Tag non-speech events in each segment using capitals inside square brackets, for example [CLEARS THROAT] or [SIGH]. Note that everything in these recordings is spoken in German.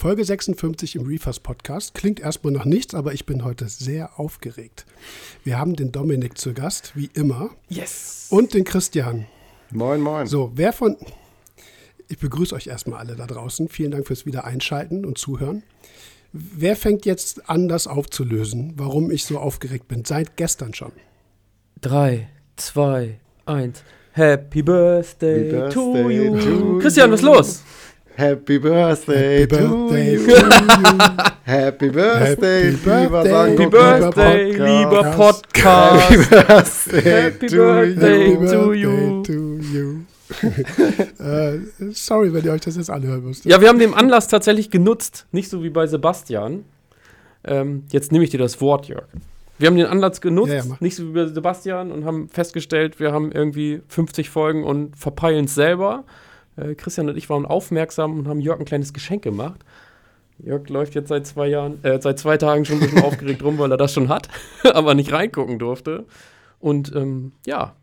Folge 56 im Reefers Podcast. Klingt erstmal nach nichts, aber ich bin heute sehr aufgeregt. Wir haben den Dominik zu Gast, wie immer. Yes! Und den Christian. Moin, moin. So, wer von. Ich begrüße euch erstmal alle da draußen. Vielen Dank fürs Wiedereinschalten und Zuhören. Wer fängt jetzt an, das aufzulösen, warum ich so aufgeregt bin? Seit gestern schon. Drei, zwei, eins. Happy Birthday, Happy to Birthday you. to Christian, was ist los? Happy Birthday, Happy to Birthday you. to you. [LAUGHS] Happy Birthday, Happy lieber Birthday. Sango Happy Birthday, lieber Podcast. Happy. Birthday Happy to Birthday. you. to you. to you. [LAUGHS] äh, sorry, wenn ihr euch das jetzt anhören müsst. Ja, wir haben den Anlass tatsächlich genutzt, nicht so wie bei Sebastian. Ähm, jetzt nehme ich dir das Wort, Jörg. Wir haben den Anlass genutzt, Ja, ja, nicht so wie bei Sebastian, und haben festgestellt, wir haben irgendwie 50 Folgen und verpeilen es selber. Äh, Christian und ich waren aufmerksam und haben Jörg ein kleines Geschenk gemacht. Jörg läuft jetzt seit zwei Jahren, äh, seit zwei Tagen schon ein bisschen [LAUGHS] aufgeregt rum, weil er das schon hat, [LAUGHS] aber nicht reingucken durfte. Und ähm, ja,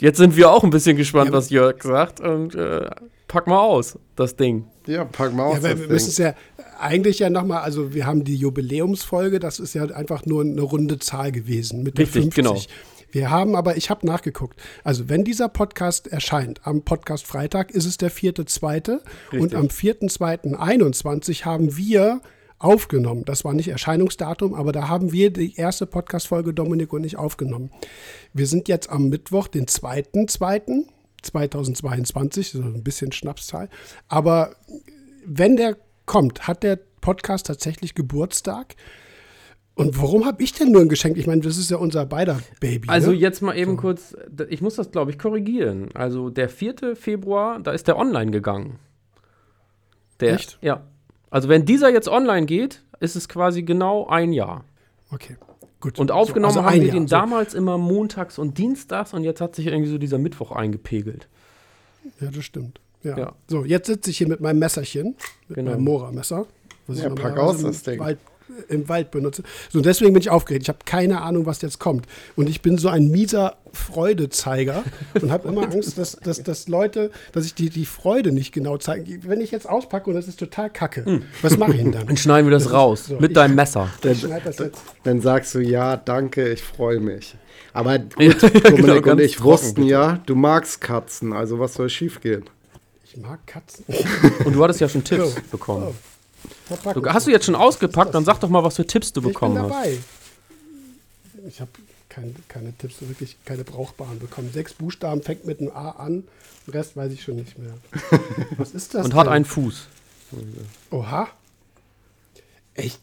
jetzt sind wir auch ein bisschen gespannt, Ja, was Jörg sagt. Und äh, pack mal aus, das Ding. Ja, pack mal Ja, aus aber das wir müssen es ja eigentlich ja nochmal, also wir haben die Jubiläumsfolge, das ist ja einfach nur eine runde Zahl gewesen mit der Richtig, 50. genau. Wir haben aber, ich habe nachgeguckt, also wenn dieser Podcast erscheint, am Podcast Freitag ist es der 4.2. und am 4.2.21 haben wir aufgenommen. Das war nicht Erscheinungsdatum, aber da haben wir die erste Podcast-Folge Dominik und ich aufgenommen. Wir sind jetzt am Mittwoch, den 2.2.2022, so ein bisschen Schnapszahl. Aber wenn der kommt, hat der Podcast tatsächlich Geburtstag. Und warum habe ich denn nur ein Geschenk? Ich meine, das ist ja unser beider Baby. Also ne? jetzt mal eben kurz, d- ich muss das glaube ich korrigieren. Also der 4. Februar, da ist der online gegangen. Der, Echt? Ja. Also wenn dieser jetzt online geht, ist es quasi genau ein Jahr. Okay, gut. Und aufgenommen So, also haben wir den Jahr, so. damals immer montags und dienstags und jetzt hat sich irgendwie so dieser Mittwoch eingepegelt. Ja, das stimmt. Ja. Ja. So, jetzt sitze ich hier mit meinem Messerchen, mit Genau. meinem Mora-Messer. was ich Ja, pack aus das Ding. Wald, im Wald benutze. So, deswegen bin ich aufgeregt. Ich habe keine Ahnung, was jetzt kommt. Und ich bin so ein mieser Freudezeiger und habe immer Angst, dass, dass, dass Leute, dass ich die, die Freude nicht genau zeige. Wenn ich jetzt auspacke und das ist total kacke, was mache ich denn dann? Dann schneiden wir das, Das ist- raus so, mit ich- deinem Messer. Ich schneide das jetzt. Dann sagst du, ja, danke, ich freue mich. Aber gut, Ja, [LAUGHS] Dominik genau, und ich trocken, wussten bitte. ja, du magst Katzen, also was soll schief gehen? Ich mag Katzen. Und du hattest ja schon Tipps So. bekommen. Oh. Du, hast du jetzt schon ausgepackt? Dann sag doch mal, was für Tipps du Ich bin bekommen hast. dabei. Ich habe kein, keine Tipps, wirklich keine brauchbaren bekommen. Sechs Buchstaben, fängt mit einem A an. Den Rest weiß ich schon nicht mehr. [LAUGHS] Was ist das Und hat denn? einen Fuß. Oha. Echt?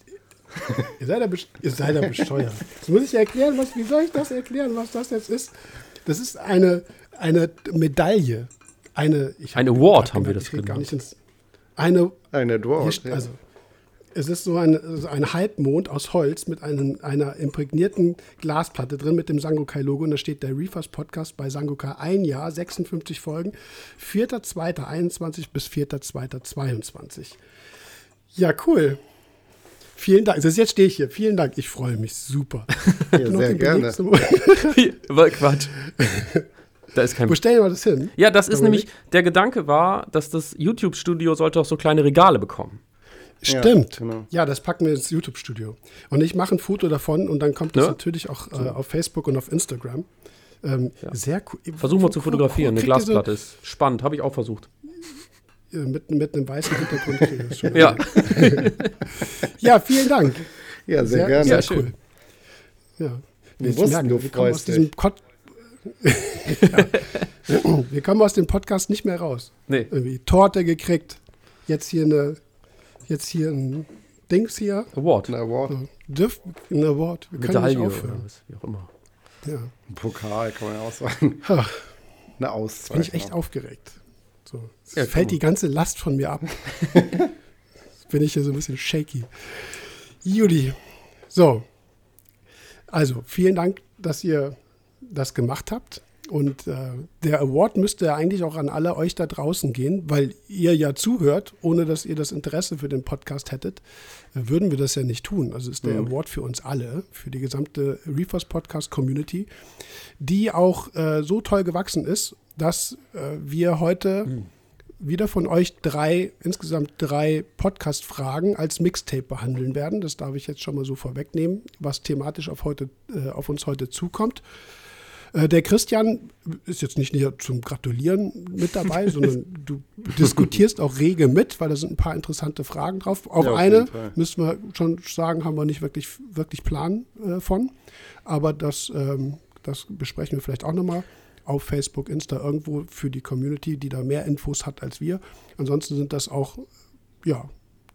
ihr, seid ja ihr seid ja besteuert. Jetzt muss ich erklären, was, wie soll ich das erklären, was das jetzt ist? Das ist eine, eine Medaille. Eine, ich Ein Award haben wir das gar genannt. nicht ins, eine Eine hier, Dwarf. st- also, es ist so ein, so ein Halbmond aus Holz mit einem, einer imprägnierten Glasplatte drin mit dem Sangokai-Logo. Und da steht der Reefers Podcast bei Sangokai ein Jahr, 56 Folgen, 4.2.21 bis 4.2.22. Ja, cool. Vielen Dank. Also jetzt stehe ich hier. Vielen Dank. Ich freue mich super. [LAUGHS] Ja, sehr gerne. [LAUGHS] Quatsch. [LAUGHS] Da ist kein Wo stellen wir das hin? Ja, das ist Dominik? nämlich, der Gedanke war, dass das YouTube-Studio sollte auch so kleine Regale bekommen. Stimmt. Ja, genau. Ja, das packen wir ins YouTube-Studio. Und ich mache ein Foto davon und dann kommt das Ja. natürlich auch äh, auf Facebook und auf Instagram. Ähm, Sehr cool. Versuch mal zu fotografieren, eine so- Glasplatte ist spannend, habe ich auch versucht. mit, mit einem weißen Hintergrund. [LAUGHS] Ja. [LAUGHS] ja, vielen Dank. Ja, sehr, gerne. Sehr Ja, cool. schön. Ja. Wir Jetzt wussten, merken du wir kommen aus freust diesem dich. Ja. Wir kommen aus dem Podcast nicht mehr raus. Nee. Irgendwie Torte gekriegt. Jetzt hier eine, jetzt hier ein Dings hier. Award. Ein Award, Dürf, ein Award. Wir können Medaille nicht oder aufhören. was, wie auch immer. Ja. ein Pokal, kann man ja auch sagen. Ach, Eine bin Auszeichnung. ich echt aufgeregt. So, es Ja, fällt die ganze Last von mir ab. Jetzt [LAUGHS] bin ich hier so ein bisschen shaky. Judy. So. Also, vielen Dank, dass ihr das gemacht habt. Und äh, der Award müsste ja eigentlich auch an alle euch da draußen gehen, weil ihr ja zuhört, ohne dass ihr das Interesse für den Podcast hättet, würden wir das ja nicht tun. Also ist der Award für uns alle, für die gesamte Reefers Podcast Community, die auch äh, so toll gewachsen ist, dass äh, wir heute wieder von euch drei, insgesamt drei Podcast-Fragen als Mixtape behandeln werden. Das darf ich jetzt schon mal so vorwegnehmen, was thematisch auf, heute, äh, auf uns heute zukommt. Äh, der Christian ist jetzt nicht hier zum Gratulieren mit dabei, [LAUGHS] sondern du diskutierst auch rege mit, weil da sind ein paar interessante Fragen drauf. Auf, ja, auf eine müssen wir schon sagen, haben wir nicht wirklich, wirklich Plan äh, von. Aber das, ähm, das besprechen wir vielleicht auch nochmal auf Facebook, Insta, irgendwo für die Community, die da mehr Infos hat als wir. Ansonsten sind das auch, ja,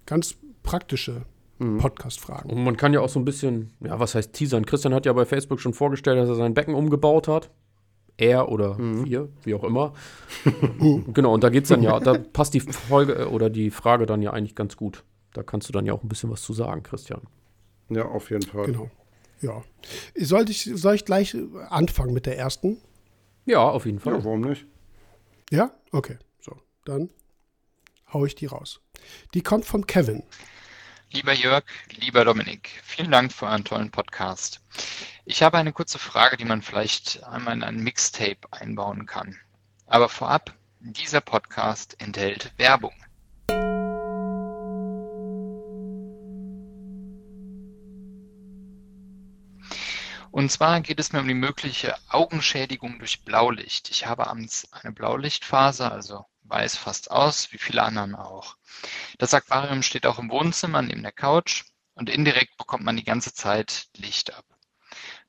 ganz praktische mhm. Podcast-Fragen. Und man kann ja auch so ein bisschen, ja, was heißt teasern? Christian hat ja bei Facebook schon vorgestellt, dass er sein Becken umgebaut hat. Er oder mhm. wir, wie auch immer. [LAUGHS] genau, und da geht es dann ja, da passt die Folge äh, oder die Frage dann ja eigentlich ganz gut. Da kannst du dann ja auch ein bisschen was zu sagen, Christian. Ja, auf jeden Fall. Genau. Ja. Soll ich, soll ich gleich anfangen mit der ersten? Ja, auf jeden Fall. Ja, warum nicht? Ja? Okay. So, dann hau ich die raus. Die kommt vom Kevin. Lieber Jörg, lieber Dominik, vielen Dank für euren tollen Podcast. Ich habe eine kurze Frage, die man vielleicht einmal in ein Mixtape einbauen kann. Aber vorab, dieser Podcast enthält Werbung. Und zwar geht es mir um die mögliche Augenschädigung durch Blaulicht. Ich habe abends eine Blaulichtphase, also weiß fast aus, wie viele anderen auch. Das Aquarium steht auch im Wohnzimmer neben der Couch und indirekt bekommt man die ganze Zeit Licht ab.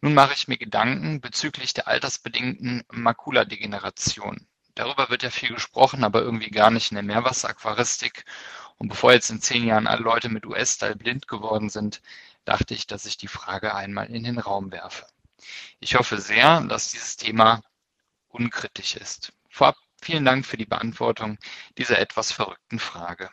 Nun mache ich mir Gedanken bezüglich der altersbedingten Makuladegeneration. Darüber wird ja viel gesprochen, aber irgendwie gar nicht in der Meerwasseraquaristik. Und bevor jetzt in zehn Jahren alle Leute mit US-Style blind geworden sind, dachte ich, dass ich die Frage einmal in den Raum werfe. Ich hoffe sehr, dass dieses Thema unkritisch ist. Vorab vielen Dank für die Beantwortung dieser etwas verrückten Frage.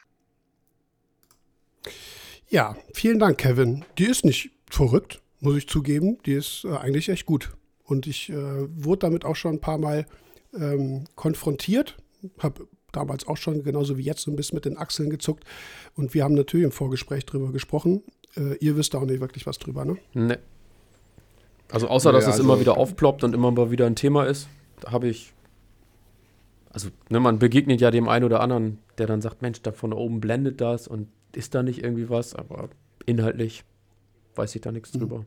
Ja, vielen Dank, Kevin. Die ist nicht verrückt, muss ich zugeben. Die ist äh, eigentlich echt gut. Und ich äh, wurde damit auch schon ein paar Mal ähm, konfrontiert. Habe damals auch schon, genauso wie jetzt, so ein bisschen mit den Achseln gezuckt. Und wir haben natürlich im Vorgespräch darüber gesprochen. Äh, ihr wisst auch nicht wirklich was drüber, ne? Ne. Also außer, dass ja, es also immer wieder aufploppt und immer mal wieder ein Thema ist, da habe ich also ne, man begegnet ja dem einen oder anderen, der dann sagt, Mensch, da von oben blendet das und ist da nicht irgendwie was, aber inhaltlich weiß ich da nichts mhm. drüber.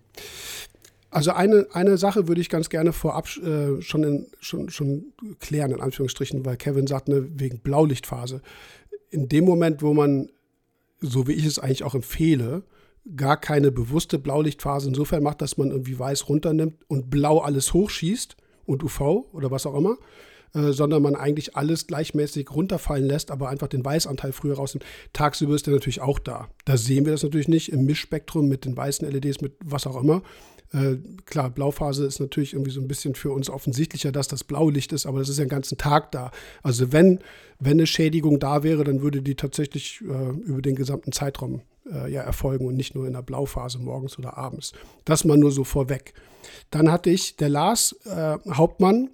Also eine, eine Sache würde ich ganz gerne vorab äh, schon, in, schon, schon klären, in Anführungsstrichen, weil Kevin sagt, ne, wegen Blaulichtphase. In dem Moment, wo man, so wie ich es eigentlich auch empfehle, gar keine bewusste Blaulichtphase insofern macht, dass man irgendwie weiß runternimmt und blau alles hochschießt und UV oder was auch immer, äh, sondern man eigentlich alles gleichmäßig runterfallen lässt, aber einfach den Weißanteil früher rausnimmt. Tagsüber ist der natürlich auch da. Da sehen wir das natürlich nicht im Mischspektrum mit den weißen LEDs, mit was auch immer. Äh, klar, Blauphase ist natürlich irgendwie so ein bisschen für uns offensichtlicher, dass das Blaulicht ist, aber das ist ja den ganzen Tag da. Also wenn, wenn eine Schädigung da wäre, dann würde die tatsächlich äh, über den gesamten Zeitraum äh, ja erfolgen und nicht nur in der Blauphase morgens oder abends. Das mal nur so vorweg. Dann hatte ich der Lars äh, Hauptmann,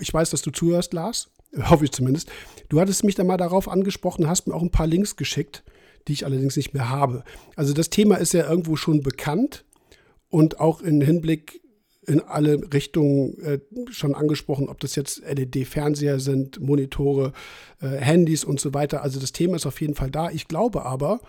ich weiß, dass du zuhörst, Lars, [LAUGHS] hoffe ich zumindest. Du hattest mich da mal darauf angesprochen, hast mir auch ein paar Links geschickt, die ich allerdings nicht mehr habe. Also das Thema ist ja irgendwo schon bekannt und auch im Hinblick in alle Richtungen äh, schon angesprochen, ob das jetzt LED-Fernseher sind, Monitore, äh, Handys und so weiter. Also das Thema ist auf jeden Fall da. Ich glaube aber,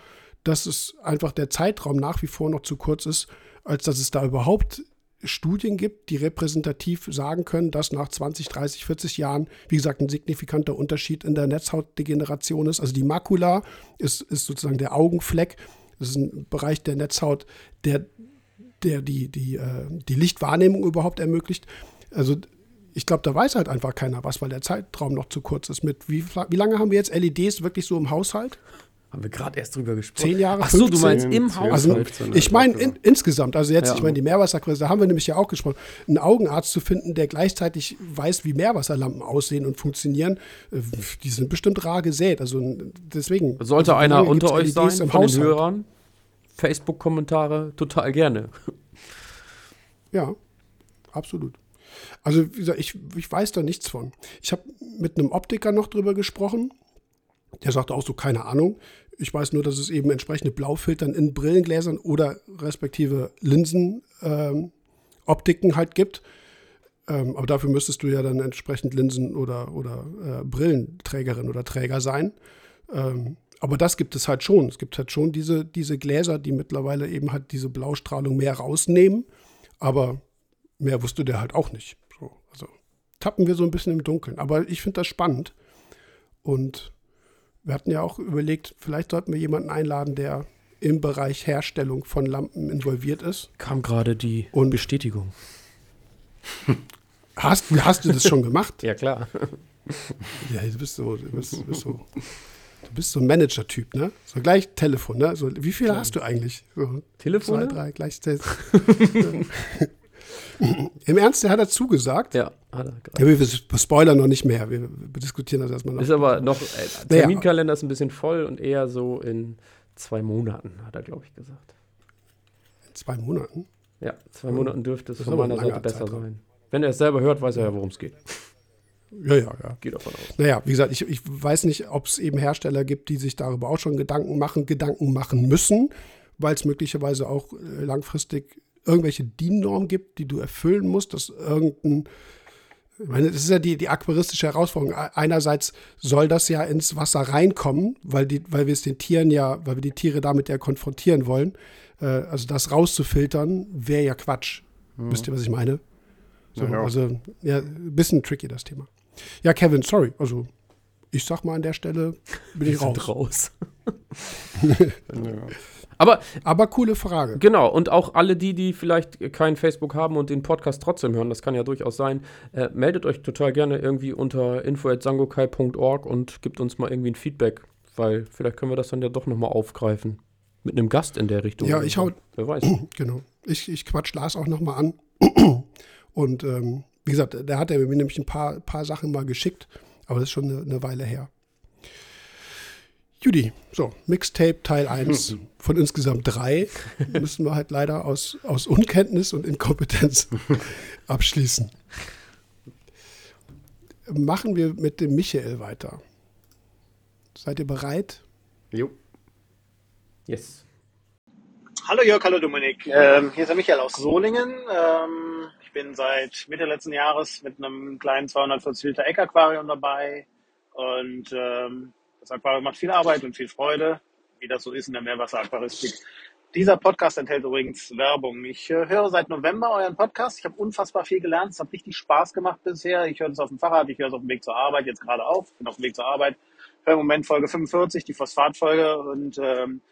dass es einfach der Zeitraum nach wie vor noch zu kurz ist, als dass es da überhaupt Studien gibt, die repräsentativ sagen können, dass nach 20, 30, 40 Jahren, wie gesagt, ein signifikanter Unterschied in der Netzhautdegeneration ist. Also die Makula ist, ist sozusagen der Augenfleck. Das ist ein Bereich der Netzhaut, der, der die, die, äh, die Lichtwahrnehmung überhaupt ermöglicht. Also ich glaube, da weiß halt einfach keiner was, weil der Zeitraum noch zu kurz ist. Mit wie, wie lange haben wir jetzt LEDs wirklich so im Haushalt? Haben wir gerade erst drüber gesprochen. Zehn Jahre. Ach so, du meinst im Haus. Also, ich meine in, insgesamt, also jetzt, ja. ich meine die Meerwasserquelle, da haben wir nämlich ja auch gesprochen, einen Augenarzt zu finden, der gleichzeitig weiß, wie Meerwasserlampen aussehen und funktionieren, äh, die sind bestimmt rar gesät. Also deswegen. Sollte also, einer unter euch sein, im von den Hörern, Facebook-Kommentare total gerne. Ja, absolut. Also, wie gesagt, ich, ich weiß da nichts von. Ich habe mit einem Optiker noch drüber gesprochen der sagte auch so, keine Ahnung. Ich weiß nur, dass es eben entsprechende Blaufiltern in Brillengläsern oder respektive Linsenoptiken ähm, halt gibt. Ähm, aber dafür müsstest du ja dann entsprechend Linsen- oder, oder äh, Brillenträgerin oder Träger sein. Ähm, aber das gibt es halt schon. Es gibt halt schon diese, diese Gläser, die mittlerweile eben halt diese Blaustrahlung mehr rausnehmen. Aber mehr wusste der halt auch nicht. So, also tappen wir so ein bisschen im Dunkeln. Aber ich finde das spannend. Und wir hatten ja auch überlegt, vielleicht sollten wir jemanden einladen, der im Bereich Herstellung von Lampen involviert ist. Kam gerade die Und- Bestätigung. [LAUGHS] Hast, hast du das schon gemacht? Ja, klar. [LAUGHS] Ja, du bist so, du bist, du bist so, du bist so ein Manager-Typ, ne? So gleich Telefon, ne? So, wie viele hast du eigentlich? So, Telefone? Zwei, drei, gleichzeitig. [LAUGHS] [LAUGHS] Im Ernst, der hat dazu gesagt. Ja, hat er gerade. Ja, wir, spoilern noch nicht mehr. Wir, diskutieren das erstmal noch. Ist aber noch, äh, Naja. Terminkalender ist ein bisschen voll und eher so in zwei Monaten, hat er, glaube ich, gesagt. In zwei Monaten. Ja, zwei Monaten dürfte es Das von meiner Seite besser Zeitraum. sein. Wenn er es selber hört, weiß er ja, worum es geht. Ja, ja, ja. Geht davon aus. Naja, wie gesagt, ich, ich weiß nicht, ob es eben Hersteller gibt, die sich darüber auch schon Gedanken machen, Gedanken machen müssen, weil es möglicherweise auch äh, langfristig irgendwelche DIN-Normen gibt, die du erfüllen musst, dass irgendein ich meine, das ist ja die, die aquaristische Herausforderung. Einerseits soll das ja ins Wasser reinkommen, weil, die, weil wir es den Tieren ja, weil wir die Tiere damit ja konfrontieren wollen. Äh, also das rauszufiltern, wäre ja Quatsch. Wisst ihr, was ich meine? So, Ja, ja. Also, ja, ein bisschen tricky das Thema. Ja, Kevin, sorry. Also, ich sag mal an der Stelle, bin ich raus. raus. [LAUGHS] Ja. Aber Aber coole Frage. Genau, und auch alle die, die vielleicht kein Facebook haben und den Podcast trotzdem hören, das kann ja durchaus sein, äh, meldet euch total gerne irgendwie unter info.sangokai.org und gibt uns mal irgendwie ein Feedback, weil vielleicht können wir das dann ja doch nochmal aufgreifen. Mit einem Gast in der Richtung. Ja, ich hau- Wer weiß. [CLEARS THROAT] Genau. Ich, ich quatsch Lars auch nochmal an. [CLEARS THROAT] Und ähm, wie gesagt, der hat ja mir nämlich ein paar, paar Sachen mal geschickt, aber das ist schon eine, eine Weile her. Judy, so, Mixtape Teil 1 von insgesamt drei [LAUGHS] müssen wir halt leider aus, aus Unkenntnis und Inkompetenz [LAUGHS] abschließen. Machen wir mit dem Michael weiter. Seid ihr bereit? Jo. Yes. Hallo Jörg, hallo Dominik. Ähm, hier ist der Michael aus Solingen. Ähm, ich bin seit Mitte letzten Jahres mit einem kleinen 240 Liter Eckaquarium dabei. Und ähm, das Aquarium macht viel Arbeit und viel Freude, wie das so ist in der Meerwasseraquaristik. Dieser Podcast enthält übrigens Werbung. Ich äh, höre seit November euren Podcast. Ich habe unfassbar viel gelernt. Es hat richtig Spaß gemacht bisher. Ich höre es auf dem Fahrrad, ich höre es auf dem Weg zur Arbeit, jetzt gerade auf. Bin auf dem Weg zur Arbeit. Höre im Moment Folge 45, die Phosphatfolge. Und ähm,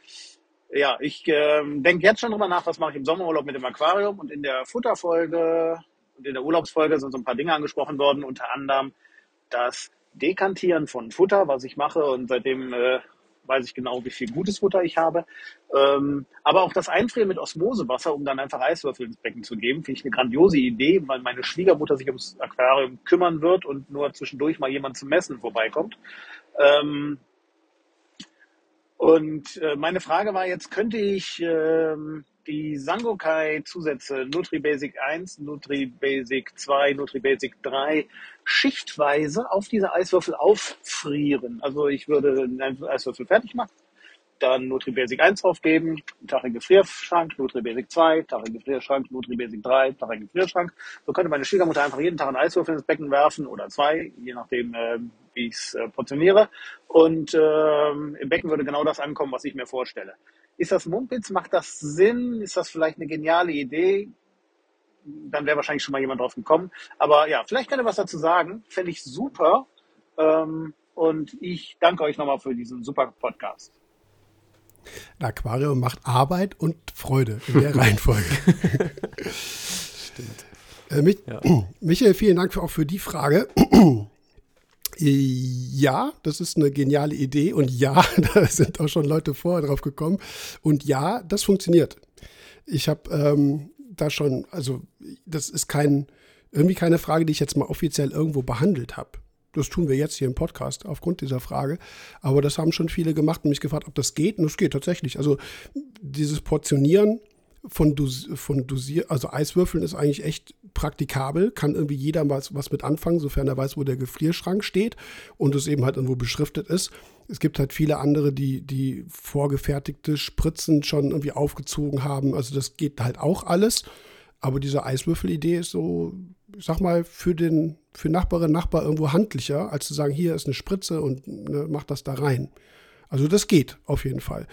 ja, ich ähm, denke jetzt schon drüber nach, was mache ich im Sommerurlaub mit dem Aquarium. Und in der Futterfolge und in der Urlaubsfolge sind so ein paar Dinge angesprochen worden, unter anderem das Dekantieren von Futter, was ich mache. Und seitdem äh, weiß ich genau, wie viel gutes Futter ich habe. Ähm, aber auch das Einfrieren mit Osmosewasser, um dann einfach Eiswürfel ins Becken zu geben, finde ich eine grandiose Idee, weil meine Schwiegermutter sich ums Aquarium kümmern wird und nur zwischendurch mal jemand zum Messen vorbeikommt. Ähm, und äh, meine Frage war jetzt, könnte ich ähm, die Sangokai-Zusätze NutriBasic 1, NutriBasic 2, NutriBasic 3 schichtweise auf diese Eiswürfel auffrieren? Also ich würde einen Eiswürfel fertig machen, dann NutriBasic 1 draufgeben, Gefrierschrank, NutriBasic 2, Tag in Gefrierschrank, NutriBasic 3, Tag in Gefrierschrank. So könnte meine Schwiegermutter einfach jeden Tag einen Eiswürfel ins Becken werfen oder zwei, je nachdem, äh, wie ich es äh, portioniere. Und ähm, im Becken würde genau das ankommen, was ich mir vorstelle. Ist das Mumpitz? Macht das Sinn? Ist das vielleicht eine geniale Idee? Dann wäre wahrscheinlich schon mal jemand drauf gekommen. Aber ja, vielleicht könnt ihr was dazu sagen. Fände ich super. Ähm, und ich danke euch nochmal für diesen super Podcast. Ein Aquarium macht Arbeit und Freude in der [LAUGHS] Reihenfolge. Stimmt. Äh, Mich, Ja. [CLEARS THROAT] Michael, vielen Dank für, auch für die Frage. [CLEARS THROAT] Ja, das ist eine geniale Idee und ja, [LAUGHS] da sind auch schon Leute vorher drauf gekommen und ja, das funktioniert. Ich habe ähm, da schon, also das ist kein, irgendwie keine Frage, die ich jetzt mal offiziell irgendwo behandelt habe. Das tun wir jetzt hier im Podcast aufgrund dieser Frage. Aber das haben schon viele gemacht und mich gefragt, ob das geht. Und das geht tatsächlich. Also dieses Portionieren von, Dos von Dosier, also Eiswürfeln ist eigentlich echt praktikabel, kann irgendwie jeder was, was mit anfangen, sofern er weiß, wo der Gefrierschrank steht und es eben halt irgendwo beschriftet ist. Es gibt halt viele andere, die, die vorgefertigte Spritzen schon irgendwie aufgezogen haben. Also das geht halt auch alles. Aber diese Eiswürfel-Idee ist so, ich sag mal, für den für Nachbarin, Nachbar irgendwo handlicher, als zu sagen, hier ist eine Spritze und ne, mach das da rein. Also das geht auf jeden Fall.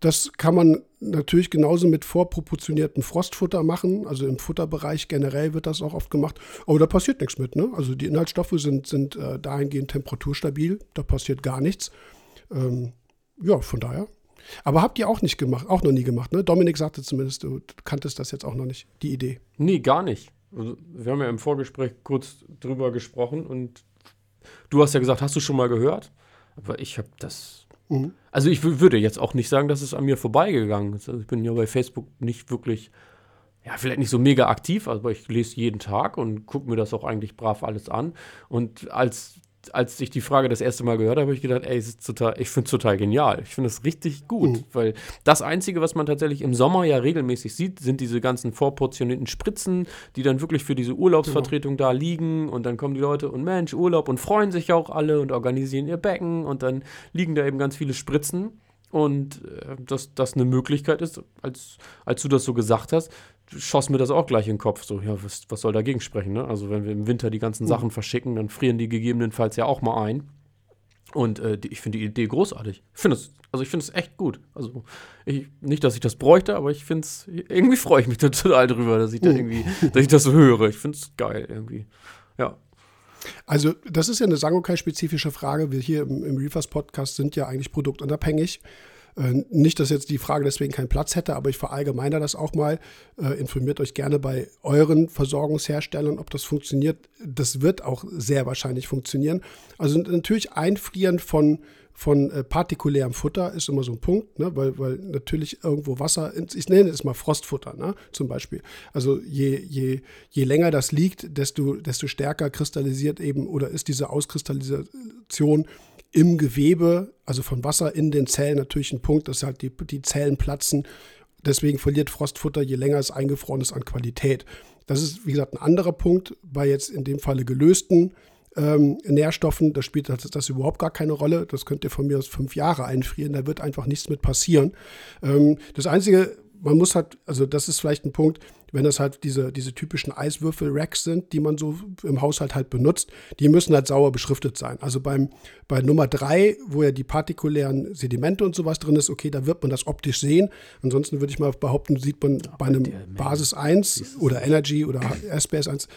Das kann man natürlich genauso mit vorproportioniertem Frostfutter machen. Also im Futterbereich generell wird das auch oft gemacht. Aber da passiert nichts mit. Ne? Also die Inhaltsstoffe sind, sind äh, dahingehend temperaturstabil. Da passiert gar nichts. Ähm, ja, von daher. Aber habt ihr auch nicht gemacht, auch noch nie gemacht, ne? Dominik sagte zumindest, du kanntest das jetzt auch noch nicht, die Idee. Nee, gar nicht. Also, wir haben ja im Vorgespräch kurz drüber gesprochen und du hast ja gesagt, hast du schon mal gehört? Aber ich habe das Mhm. Also ich würde jetzt auch nicht sagen, dass es an mir vorbeigegangen ist. Also ich bin ja bei Facebook nicht wirklich, ja, vielleicht nicht so mega aktiv, aber ich lese jeden Tag und gucke mir das auch eigentlich brav alles an. Und als als ich die Frage das erste Mal gehört habe, habe ich gedacht, ey, total, ich finde es total genial. Ich finde es richtig gut, mhm. weil das Einzige, was man tatsächlich im Sommer ja regelmäßig sieht, sind diese ganzen vorportionierten Spritzen, die dann wirklich für diese Urlaubsvertretung genau. da liegen und dann kommen die Leute und Mensch, Urlaub und freuen sich auch alle und organisieren ihr Becken und dann liegen da eben ganz viele Spritzen und äh, dass das eine Möglichkeit ist, als, als du das so gesagt hast, schoss mir das auch gleich in den Kopf. So, ja, was, was soll dagegen sprechen? Ne? Also, wenn wir im Winter die ganzen mhm. Sachen verschicken, dann frieren die gegebenenfalls ja auch mal ein. Und äh, die, ich finde die Idee großartig. Ich finde es, also ich finde es echt gut. Also ich, nicht, dass ich das bräuchte, aber ich finde es, irgendwie freue ich mich [LAUGHS] total drüber, dass ich da mhm. irgendwie, dass ich das so höre. Ich finde es geil irgendwie. Ja. Also, das ist ja eine Sangokai-spezifische Frage. Wir hier im, im Reefers-Podcast sind ja eigentlich produktunabhängig. Äh, nicht, dass jetzt die Frage deswegen keinen Platz hätte, aber ich verallgemeine das auch mal. Äh, informiert euch gerne bei euren Versorgungsherstellern, ob das funktioniert. Das wird auch sehr wahrscheinlich funktionieren. Also natürlich Einfrieren von von äh, partikulärem Futter ist immer so ein Punkt, ne? weil, weil natürlich irgendwo Wasser, ich nenne es mal Frostfutter ne? zum Beispiel. Also je, je, je länger das liegt, desto, desto stärker kristallisiert eben oder ist diese Auskristallisation im Gewebe, also von Wasser in den Zellen natürlich ein Punkt, dass halt die, die Zellen platzen. Deswegen verliert Frostfutter, je länger es eingefroren ist, an Qualität. Das ist, wie gesagt, ein anderer Punkt bei jetzt in dem Falle gelösten ähm, Nährstoffen. Da spielt das, das, überhaupt gar keine Rolle. Das könnt ihr von mir aus fünf Jahre einfrieren. Da wird einfach nichts mit passieren. Ähm, das Einzige, man muss halt, also das ist vielleicht ein Punkt, wenn das halt diese, diese typischen Eiswürfel-Racks sind, die man so im Haushalt halt benutzt, die müssen halt sauer beschriftet sein. Also beim, bei Nummer drei, wo ja die partikulären Sedimente und sowas drin ist, okay, da wird man das optisch sehen. Ansonsten würde ich mal behaupten, sieht man bei einem Basis 1 oder Energy oder SPS 1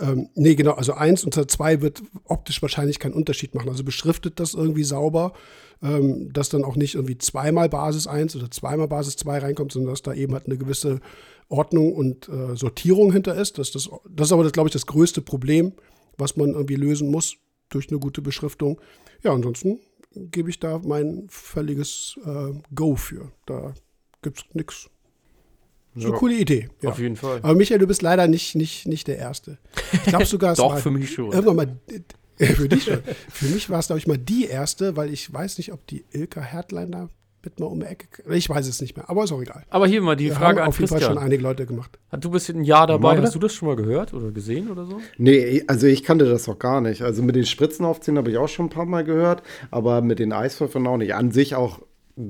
ähm, nee, genau, also 1 und 2 wird optisch wahrscheinlich keinen Unterschied machen. Also beschriftet das irgendwie sauber, ähm, dass dann auch nicht irgendwie zweimal Basis 1 oder zweimal Basis 2 reinkommt, sondern dass da eben halt eine gewisse Ordnung und äh, Sortierung hinter ist. Das, das, das ist aber, glaube ich, das größte Problem, was man irgendwie lösen muss durch eine gute Beschriftung. Ja, ansonsten gebe ich da mein völliges äh, Go für. Da gibt es nichts. So eine ja, coole Idee. Ja. Auf jeden Fall. Aber Michael, du bist leider nicht, nicht, nicht der Erste. Ich glaube [LAUGHS] sogar, Doch, für mich schon. Irgendwann mal, [LAUGHS] für dich schon. Für mich war es, glaube ich, mal die Erste, weil ich weiß nicht, ob die Ilka Hertlein da mit mal um die Ecke. Ich weiß es nicht mehr, aber ist auch egal. Aber hier mal die Wir Frage haben an auf jeden Christian. Fall schon einige Leute gemacht. Du bist ein Jahr dabei. Hast du das schon mal gehört oder gesehen oder so? Nee, also ich kannte das auch gar nicht. Also mit den Spritzen aufziehen habe ich auch schon ein paar Mal gehört, aber mit den Eiswürfeln auch nicht. An sich auch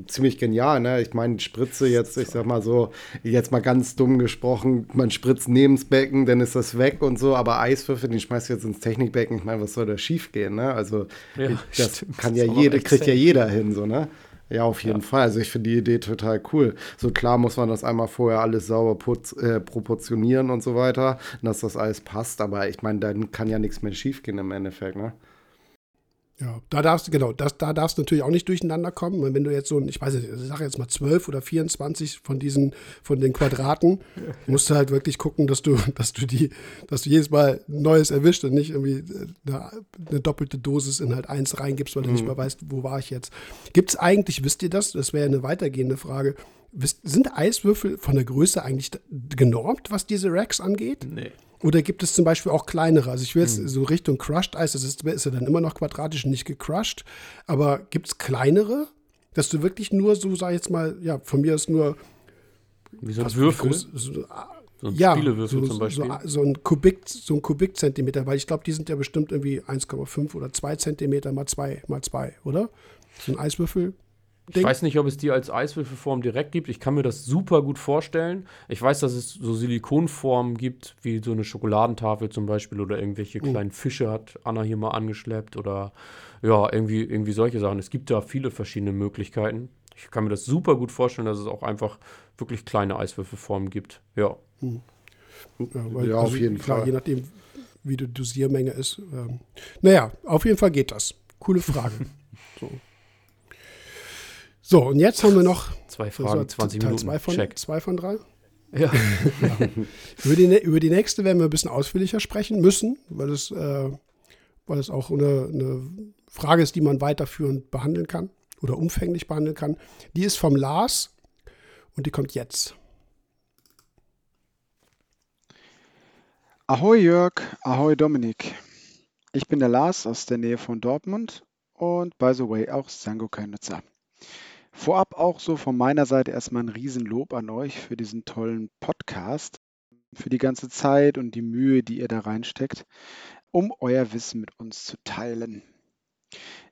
ziemlich genial, ne? Ich meine, Spritze jetzt, ich sag mal so, jetzt mal ganz dumm gesprochen, man spritzt neben das Becken, dann ist das weg und so, aber Eiswürfel, den schmeißt du jetzt ins Technikbecken, ich meine, was soll da schief gehen, ne? Also ja, das stimmt, kann ja jeder, kriegt ja jeder hin, so, ne? Ja, auf jeden ja. Fall. Also ich finde die Idee total cool. So klar muss man das einmal vorher alles sauber putz, äh, proportionieren und so weiter, dass das alles passt. Aber ich meine, dann kann ja nichts mehr schiefgehen im Endeffekt, ne? Ja, da darfst du, genau, das, da darfst du natürlich auch nicht durcheinander kommen. Wenn du jetzt so, ich weiß nicht, ich sage jetzt mal 12 oder 24 von diesen, von den Quadraten, [LAUGHS] musst du halt wirklich gucken, dass du, dass du die, dass du jedes Mal Neues erwischt und nicht irgendwie eine, äh, eine doppelte Dosis in halt eins reingibst, weil du mhm. nicht mehr weißt, wo war ich jetzt. Gibt es eigentlich, wisst ihr das? Das wäre eine weitergehende Frage. Sind Eiswürfel von der Größe eigentlich genormt, was diese Racks angeht? Nee. Oder gibt es zum Beispiel auch kleinere? Also ich will jetzt mhm. so Richtung Crushed Eis, das ist, ist ja dann immer noch quadratisch, nicht gecrushed. Aber gibt es kleinere, dass du wirklich nur so, sag ich jetzt mal, ja, von mir ist nur. Wie so ein Würfel? Groß, so, so ein ja, Spielewürfel so, zum Beispiel. So, so, ein Kubik, so ein Kubikzentimeter, weil ich glaube, die sind ja bestimmt irgendwie 1,5 oder 2 Zentimeter mal 2 mal 2, oder? So ein Eiswürfel. Ich weiß nicht, ob es die als Eiswürfelform direkt gibt. Ich kann mir das super gut vorstellen. Ich weiß, dass es so Silikonformen gibt, wie so eine Schokoladentafel zum Beispiel oder irgendwelche Mhm. kleinen Fische hat Anna hier mal angeschleppt oder ja, irgendwie, irgendwie solche Sachen. Es gibt da viele verschiedene Möglichkeiten. Ich kann mir das super gut vorstellen, dass es auch einfach wirklich kleine Eiswürfelformen gibt. Ja. Ja, weil, Ja, also, auf jeden klar, Fall. Je nachdem, wie die Dosiermenge ist. Ähm, naja, auf jeden Fall geht das. Coole Frage. [LAUGHS] so. So, und jetzt haben wir noch Zwei Fragen, war 20 Teil Minuten. Zwei von, Check. zwei von drei. Ja. [LAUGHS] Über die, über die nächste werden wir ein bisschen ausführlicher sprechen müssen, weil es, äh, weil es auch eine, eine Frage ist, die man weiterführend behandeln kann oder umfänglich behandeln kann. Die ist vom Lars und die kommt jetzt. Ahoi Jörg, ahoi Dominik. Ich bin der Lars aus der Nähe von Dortmund und by the way auch Sangokai-Nutzer. Vorab auch so von meiner Seite erstmal ein Riesenlob an euch für diesen tollen Podcast, für die ganze Zeit und die Mühe, die ihr da reinsteckt, um euer Wissen mit uns zu teilen.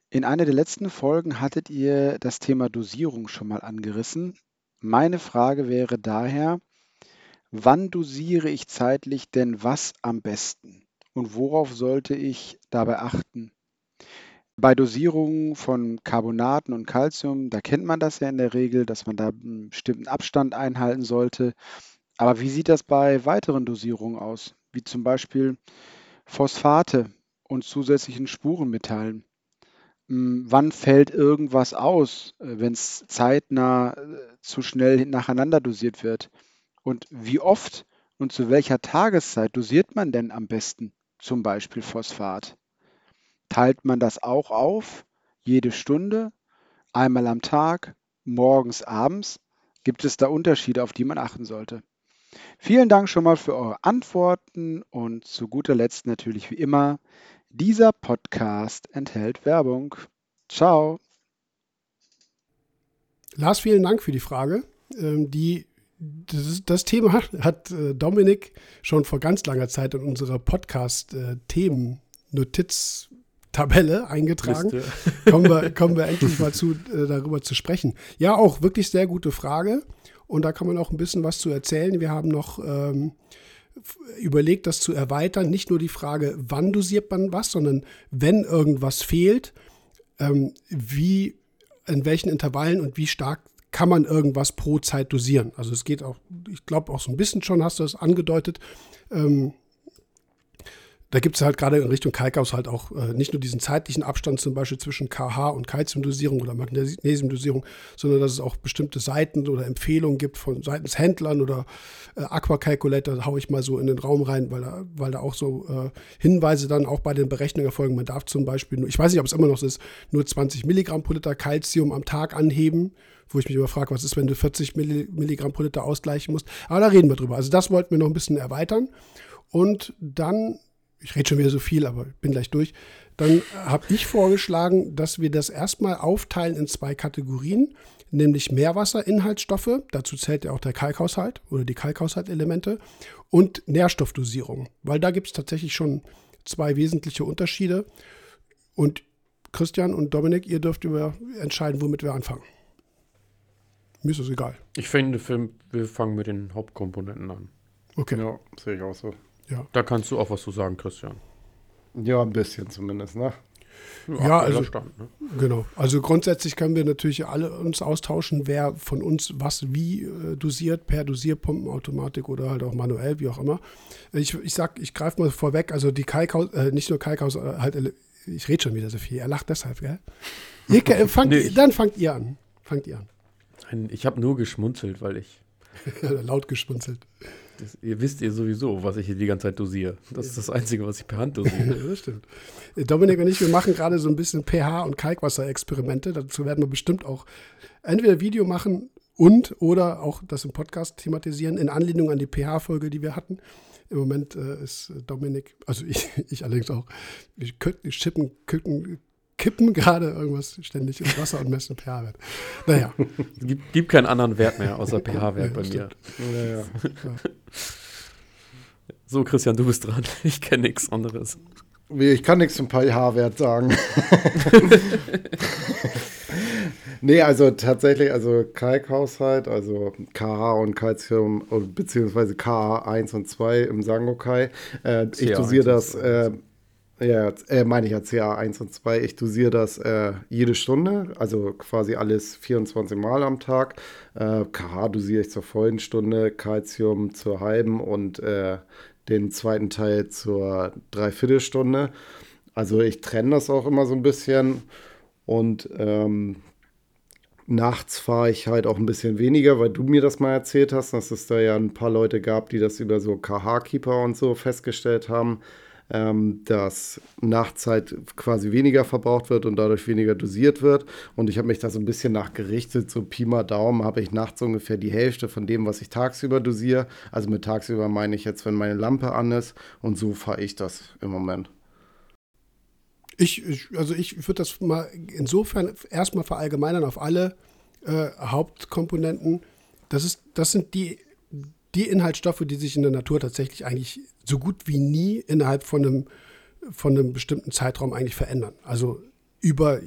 In einer der letzten Folgen hattet ihr das Thema Dosierung schon mal angerissen. Meine Frage wäre daher, Wann dosiere ich zeitlich denn was am besten? Und worauf sollte ich dabei achten? Bei Dosierungen von Carbonaten und Calcium, da kennt man das ja in der Regel, dass man da einen bestimmten Abstand einhalten sollte. Aber wie sieht das bei weiteren Dosierungen aus? Wie zum Beispiel Phosphate und zusätzlichen Spurenmetallen. Hm, Wann fällt irgendwas aus, wenn es zeitnah äh, zu schnell nacheinander dosiert wird? Und wie oft und zu welcher Tageszeit dosiert man denn am besten zum Beispiel Phosphat? Teilt man das auch auf, jede Stunde, einmal am Tag, morgens, abends? Gibt es da Unterschiede, auf die man achten sollte? Vielen Dank schon mal für eure Antworten und zu guter Letzt natürlich wie immer, dieser Podcast enthält Werbung. Ciao. Lars, vielen Dank für die Frage. Ähm, die, das, das Thema hat, äh, Dominik schon vor ganz langer Zeit in unsere Podcast-Themen-Notiztabelle eingetragen. Liste. [LAUGHS] kommen, wir, kommen wir endlich mal zu, äh, darüber zu sprechen. Ja, auch wirklich sehr gute Frage. Und da kann man auch ein bisschen was zu erzählen. Wir haben noch ähm, überlegt, das zu erweitern. Nicht nur die Frage, wann dosiert man was, sondern wenn irgendwas fehlt, ähm, wie, in welchen Intervallen und wie stark kann man irgendwas pro Zeit dosieren. Also es geht auch, ich glaube auch so ein bisschen schon, hast du das angedeutet. Ähm, da gibt es halt gerade in Richtung Kalkhaus halt auch äh, nicht nur diesen zeitlichen Abstand zum Beispiel zwischen KH und Calciumdosierung oder Magnesiumdosierung, sondern dass es auch bestimmte Seiten oder Empfehlungen gibt von seitens Händlern oder äh, Aquacalculator, haue ich mal so in den Raum rein, weil da, weil da auch so äh, Hinweise dann auch bei den Berechnungen erfolgen. Man darf zum Beispiel, nur, ich weiß nicht, ob es immer noch so ist, nur 20 Milligramm pro Liter Calcium am Tag anheben, wo ich mich immer frage, was ist, wenn du 40 Milli- Milligramm pro Liter ausgleichen musst. Aber da reden wir drüber. Also das wollten wir noch ein bisschen erweitern. Und dann ich rede schon wieder so viel, aber bin gleich durch. Dann habe ich vorgeschlagen, dass wir das erstmal aufteilen in zwei Kategorien, nämlich Meerwasserinhaltsstoffe, dazu zählt ja auch der Kalkhaushalt oder die Kalkhaushaltelemente, und Nährstoffdosierung, weil da gibt es tatsächlich schon zwei wesentliche Unterschiede. Und Christian und Dominik, ihr dürft über entscheiden, womit wir anfangen. Mir ist das egal. Ich finde, wir wir fangen mit den Hauptkomponenten an. Okay. Ja, sehe ich auch so. Da kannst du auch was zu sagen, Christian. Ja, ein bisschen zumindest, ne? Ja, also- Stand, ne? Genau. Also grundsätzlich können wir natürlich alle uns austauschen, wer von uns was wie äh, dosiert, per Dosierpumpenautomatik oder halt auch manuell, wie auch immer. Ich, ich sag, ich greife mal vorweg, also die Kalkhaus, äh, nicht nur Kalkhaus, äh, halt, ele- ich rede schon wieder so viel, er lacht deshalb, gell? Ihr, ke- [LAUGHS] fangt, Nee, ich- dann fangt ihr an. Fangt ihr an. Nein, Ich habe nur geschmunzelt, weil ich. [LAUGHS] Laut geschmunzelt. Das, ihr wisst ihr sowieso, was ich hier die ganze Zeit dosiere. Das ist das Einzige, was ich per Hand dosiere. [LAUGHS] das stimmt. Dominik und ich, wir machen gerade so ein bisschen pH- und Kalkwasserexperimente. Dazu werden wir bestimmt auch entweder Video machen und oder auch das im Podcast thematisieren, in Anlehnung an die pH-Folge, die wir hatten. Im Moment äh, ist Dominik, also [LAUGHS] ich, ich allerdings auch, wir kü- schippen, kippen, kippen gerade irgendwas ständig ins Wasser und messen pH-Wert. Naja, Es gibt, gibt keinen anderen Wert mehr außer pH-Wert Ja, bei mir. stimmt. Ja, ja. So, Christian, du bist dran. Ich kenne nichts anderes. Ich kann nichts zum pH-Wert sagen. Nee, also tatsächlich, also Kalkhaushalt, also KH und Calcium beziehungsweise KH 1 und 2 im Sangokai. Äh, ich dosiere das, äh, ja, äh, meine ich ja CA 1 und 2. Ich dosiere das äh, jede Stunde, also quasi alles 24 Mal am Tag. Äh, KH dosiere ich zur vollen Stunde, Calcium zur halben und äh, den zweiten Teil zur Dreiviertelstunde. Also ich trenne das auch immer so ein bisschen und ähm, nachts fahre ich halt auch ein bisschen weniger, weil du mir das mal erzählt hast, dass es da ja ein paar Leute gab, die das über so KH-Keeper und so festgestellt haben, ähm, dass nachts halt quasi weniger verbraucht wird und dadurch weniger dosiert wird. Und ich habe mich da so ein bisschen nachgerichtet, so Pi mal Daumen habe ich nachts ungefähr die Hälfte von dem, was ich tagsüber dosiere. Also mit tagsüber meine ich jetzt, wenn meine Lampe an ist. Und so fahre ich das im Moment. Ich, ich also ich würde das mal insofern erstmal verallgemeinern auf alle äh, Hauptkomponenten. Das, ist, das sind die, die Inhaltsstoffe, die sich in der Natur tatsächlich eigentlich so gut wie nie innerhalb von einem, von einem bestimmten Zeitraum eigentlich verändern. Also über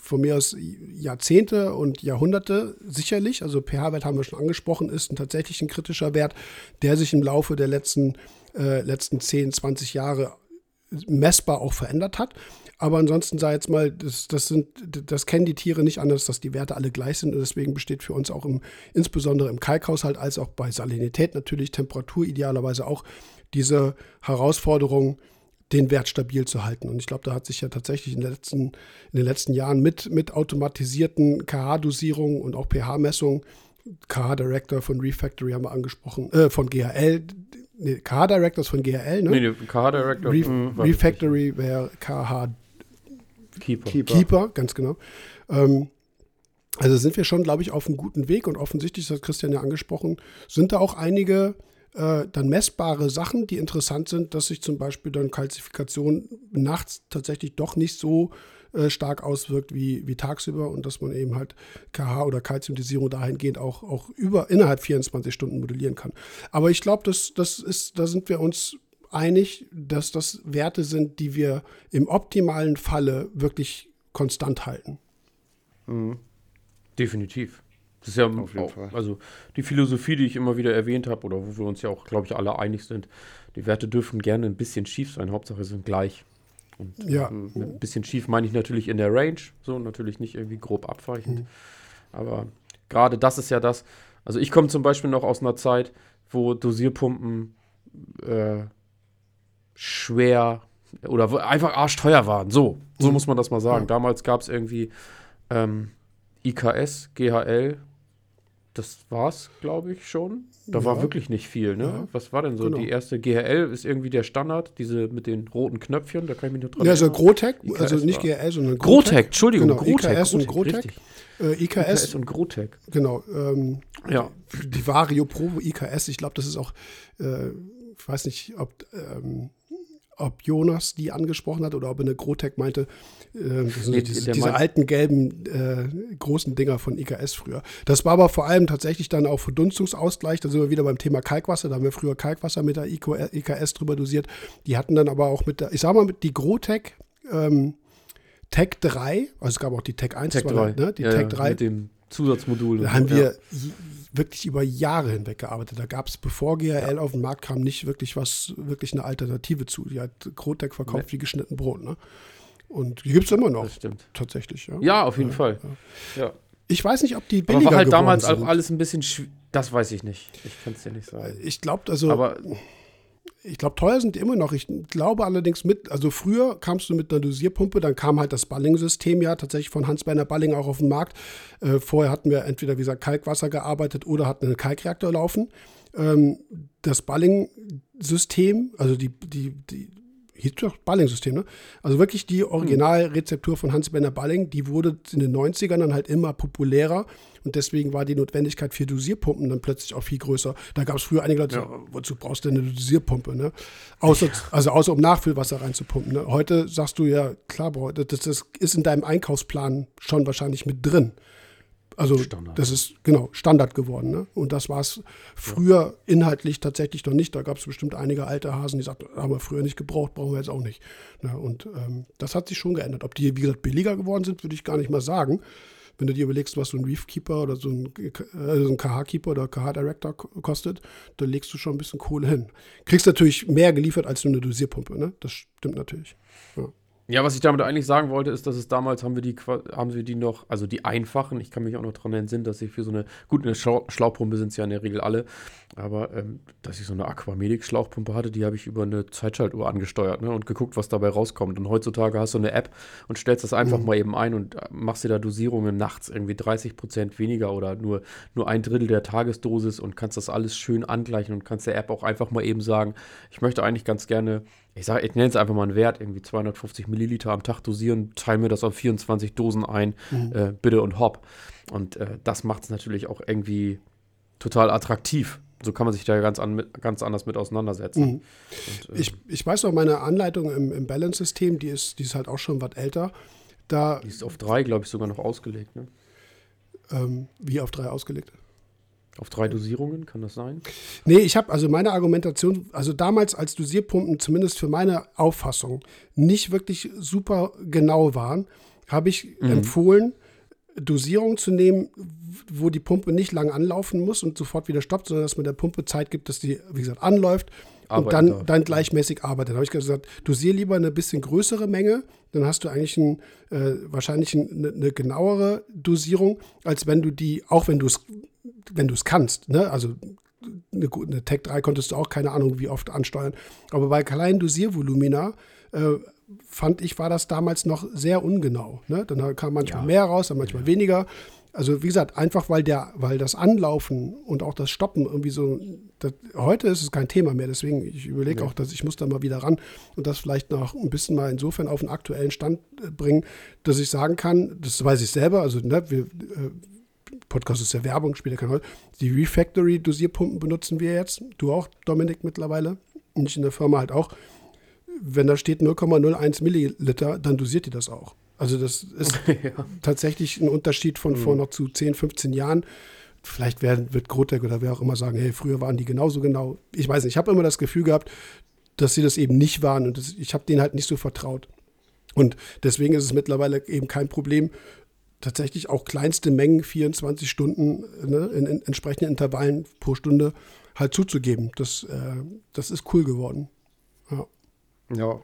von mir aus Jahrzehnte und Jahrhunderte sicherlich. Also pH-Wert haben wir schon angesprochen, ist ein tatsächlich ein kritischer Wert, der sich im Laufe der letzten, äh, letzten 10, 20 Jahre messbar auch verändert hat. Aber ansonsten sei jetzt mal, das, das, sind, das kennen die Tiere nicht anders, dass die Werte alle gleich sind. Und deswegen besteht für uns auch im, insbesondere im Kalkhaushalt als auch bei Salinität natürlich Temperatur idealerweise auch diese Herausforderung, den Wert stabil zu halten. Und ich glaube, da hat sich ja tatsächlich in den letzten, in den letzten Jahren mit, mit automatisierten KH-Dosierungen und auch pH-Messungen, KH-Director von Refactory haben wir angesprochen, äh, von GHL, nee, KH-Director ist von GHL, ne? Nee, nee KH-Director. Re mhm, Refactory wäre KH Keeper. Keeper. Keeper, ganz genau. Ähm, also sind wir schon, glaube ich, auf einem guten Weg und offensichtlich, das hat Christian ja angesprochen, sind da auch einige äh, dann messbare Sachen, die interessant sind, dass sich zum Beispiel dann Kalzifikation nachts tatsächlich doch nicht so äh, stark auswirkt wie, wie tagsüber und dass man eben halt KH oder Kalziumdosierung dahingehend auch, auch über innerhalb 24 Stunden modellieren kann. Aber ich glaube, das, das ist, da sind wir uns einig, dass das Werte sind, die wir im optimalen Falle wirklich konstant halten. Mhm. Definitiv. Das ist ja auch, also die Philosophie, die ich immer wieder erwähnt habe, oder wo wir uns ja auch, glaube ich, alle einig sind, die Werte dürfen gerne ein bisschen schief sein, Hauptsache sie sind gleich. Und ja. ein bisschen schief meine ich natürlich in der Range, so natürlich nicht irgendwie grob abweichend. Mhm. Aber gerade das ist ja das. Also ich komme zum Beispiel noch aus einer Zeit, wo Dosierpumpen äh, schwer oder einfach arschteuer waren. So, so mhm. muss man das mal sagen. Ja. Damals gab es irgendwie ähm, IKS, GHL, das war's, glaube ich, schon. Da ja. war wirklich nicht viel, ne? Ja. Was war denn so? Genau. Die erste GHL ist irgendwie der Standard, diese mit den roten Knöpfchen, da kann ich mich noch dran Ja, also Grotec, also nicht GHL, sondern Grotec. Grotec, Entschuldigung, genau, Grotec, IKS und Grotec. Äh, IKS, IKS, und Grotec. Genau. Ähm, ja. Die Vario Pro IKS, ich glaube, das ist auch, äh, ich weiß nicht, ob ähm, ob Jonas die angesprochen hat oder ob er eine Grotec meinte. Äh, nee, diese, diese alten gelben äh, großen Dinger von IKS früher. Das war aber vor allem tatsächlich dann auch Verdunstungsausgleich. Da sind wir wieder beim Thema Kalkwasser. Da haben wir früher Kalkwasser mit der IKS drüber dosiert. Die hatten dann aber auch mit der, ich sag mal, mit die Grotec ähm, Tech 3, also es gab auch die Tech 1, Tech 3. Ne? die ja, Tech 3. Mit dem Zusatzmodul. Da haben wir wirklich über Jahre hinweg gearbeitet. Da gab es, bevor GRL ja. auf den Markt kam, nicht wirklich was, wirklich eine Alternative zu. Die hat Grotec verkauft nee. wie geschnitten Brot. Ne? Und die gibt es immer noch. Das stimmt. Tatsächlich, ja. Ja, auf jeden ja, Fall. Ja. Ich weiß nicht, ob die billiger Aber war halt damals sind. auch alles ein bisschen Das weiß ich nicht. Ich kann es dir nicht sagen. Ich glaube, also. Aber ich glaube, teuer sind die immer noch. Ich glaube allerdings mit, also früher kamst du mit einer Dosierpumpe, dann kam halt das Balling-System ja tatsächlich von Hans-Berner Balling auch auf den Markt. Äh, vorher hatten wir entweder, wie gesagt, Kalkwasser gearbeitet oder hatten einen Kalkreaktor laufen. Ähm, das Balling-System, also die, die, die hieß doch Balling-System, ne? Also wirklich die Originalrezeptur von Hans-Berner Balling, die wurde in den 90ern dann halt immer populärer und deswegen war die Notwendigkeit für Dosierpumpen dann plötzlich auch viel größer. Da gab es früher einige Leute, ja. wozu brauchst du denn eine Dosierpumpe, ne? Außer, ja. Also außer um Nachfüllwasser reinzupumpen. Ne? Heute sagst du ja, klar, das, das ist in deinem Einkaufsplan schon wahrscheinlich mit drin. Also Standard. das ist genau Standard geworden. Ne? Und das war es früher ja. inhaltlich tatsächlich noch nicht. Da gab es bestimmt einige alte Hasen, die sagten, haben wir früher nicht gebraucht, brauchen wir jetzt auch nicht. Ne? Und ähm, das hat sich schon geändert. Ob die, wie gesagt, billiger geworden sind, würde ich gar nicht mal sagen. wenn du dir überlegst, was so ein Reef Keeper oder so ein, also ein KH-Keeper oder KH-Director kostet, dann legst du schon ein bisschen Kohle hin. Kriegst natürlich mehr geliefert als nur eine Dosierpumpe, ne? Das stimmt natürlich. Ja. Ja, was ich damit eigentlich sagen wollte, ist, dass es damals haben wir die, haben wir die noch, also die einfachen, ich kann mich auch noch daran entsinnen, dass ich für so eine, gut, eine Schlau Schlauchpumpe sind es ja in der Regel alle, aber ähm, dass ich so eine Aquamedic-Schlauchpumpe hatte, die habe ich über eine Zeitschaltuhr angesteuert ne, und geguckt, was dabei rauskommt. Und heutzutage hast du eine App und stellst das einfach mhm. mal eben ein und äh, machst dir da Dosierungen nachts irgendwie 30 Prozent weniger oder nur, nur ein Drittel der Tagesdosis und kannst das alles schön angleichen und kannst der App auch einfach mal eben sagen, ich möchte eigentlich ganz gerne ich sage, ich nenne es einfach mal einen Wert, irgendwie 250 Milliliter am Tag dosieren, teile mir das auf 24 Dosen ein, mhm. äh, bitte und hopp. Und äh, das macht es natürlich auch irgendwie total attraktiv. So kann man sich da ganz, an, ganz anders mit auseinandersetzen. Mhm. Und, äh, ich, ich weiß noch, meine Anleitung im, im Balance-System, die ist, die ist halt auch schon was älter. Da, die ist auf drei, glaube ich, sogar noch ausgelegt. Ne? Ähm, wie auf drei ausgelegt? Auf drei Dosierungen, kann das sein? Nee, ich habe also meine Argumentation, also damals als Dosierpumpen zumindest für meine Auffassung nicht wirklich super genau waren, habe ich mhm. empfohlen, Dosierungen zu nehmen, wo die Pumpe nicht lang anlaufen muss und sofort wieder stoppt, sondern dass man der Pumpe Zeit gibt, dass die, wie gesagt, anläuft und dann, dann gleichmäßig arbeitet. Da habe ich gesagt, dosier lieber eine bisschen größere Menge, dann hast du eigentlich ein, äh, wahrscheinlich eine, eine genauere Dosierung, als wenn du die, auch wenn du es wenn du es kannst, ne? also eine, eine Tech 3 konntest du auch keine Ahnung wie oft ansteuern. Aber bei kleinen Dosiervolumina äh, fand ich, war das damals noch sehr ungenau. Ne? Dann kam manchmal ja. mehr raus, dann manchmal ja. weniger. Also wie gesagt, einfach weil der, weil das Anlaufen und auch das Stoppen irgendwie so, das, heute ist es kein Thema mehr. Deswegen, ich überlege ja. auch, dass ich muss da mal wieder ran und das vielleicht noch ein bisschen mal insofern auf den aktuellen Stand äh, bringen, dass ich sagen kann, das weiß ich selber, also ne, wir, äh, Podcast ist ja Werbung, spielt ja keine Rolle. Die Refactory-Dosierpumpen benutzen wir jetzt. Du auch, Dominik, mittlerweile. Und ich in der Firma halt auch. Wenn da steht 0,01 Milliliter, dann dosiert die das auch. Also das ist [LAUGHS] ja. tatsächlich ein Unterschied von mhm. vor noch zu 10, 15 Jahren. Vielleicht werden, wird Grotec oder wer auch immer sagen, hey, früher waren die genauso genau. Ich weiß nicht, ich habe immer das Gefühl gehabt, dass sie das eben nicht waren und das, ich habe denen halt nicht so vertraut. Und deswegen ist es mittlerweile eben kein Problem, tatsächlich auch kleinste Mengen, 24 Stunden ne, in, in, entsprechenden Intervallen pro Stunde halt zuzugeben. Das, äh, das ist cool geworden. Ja. Ja,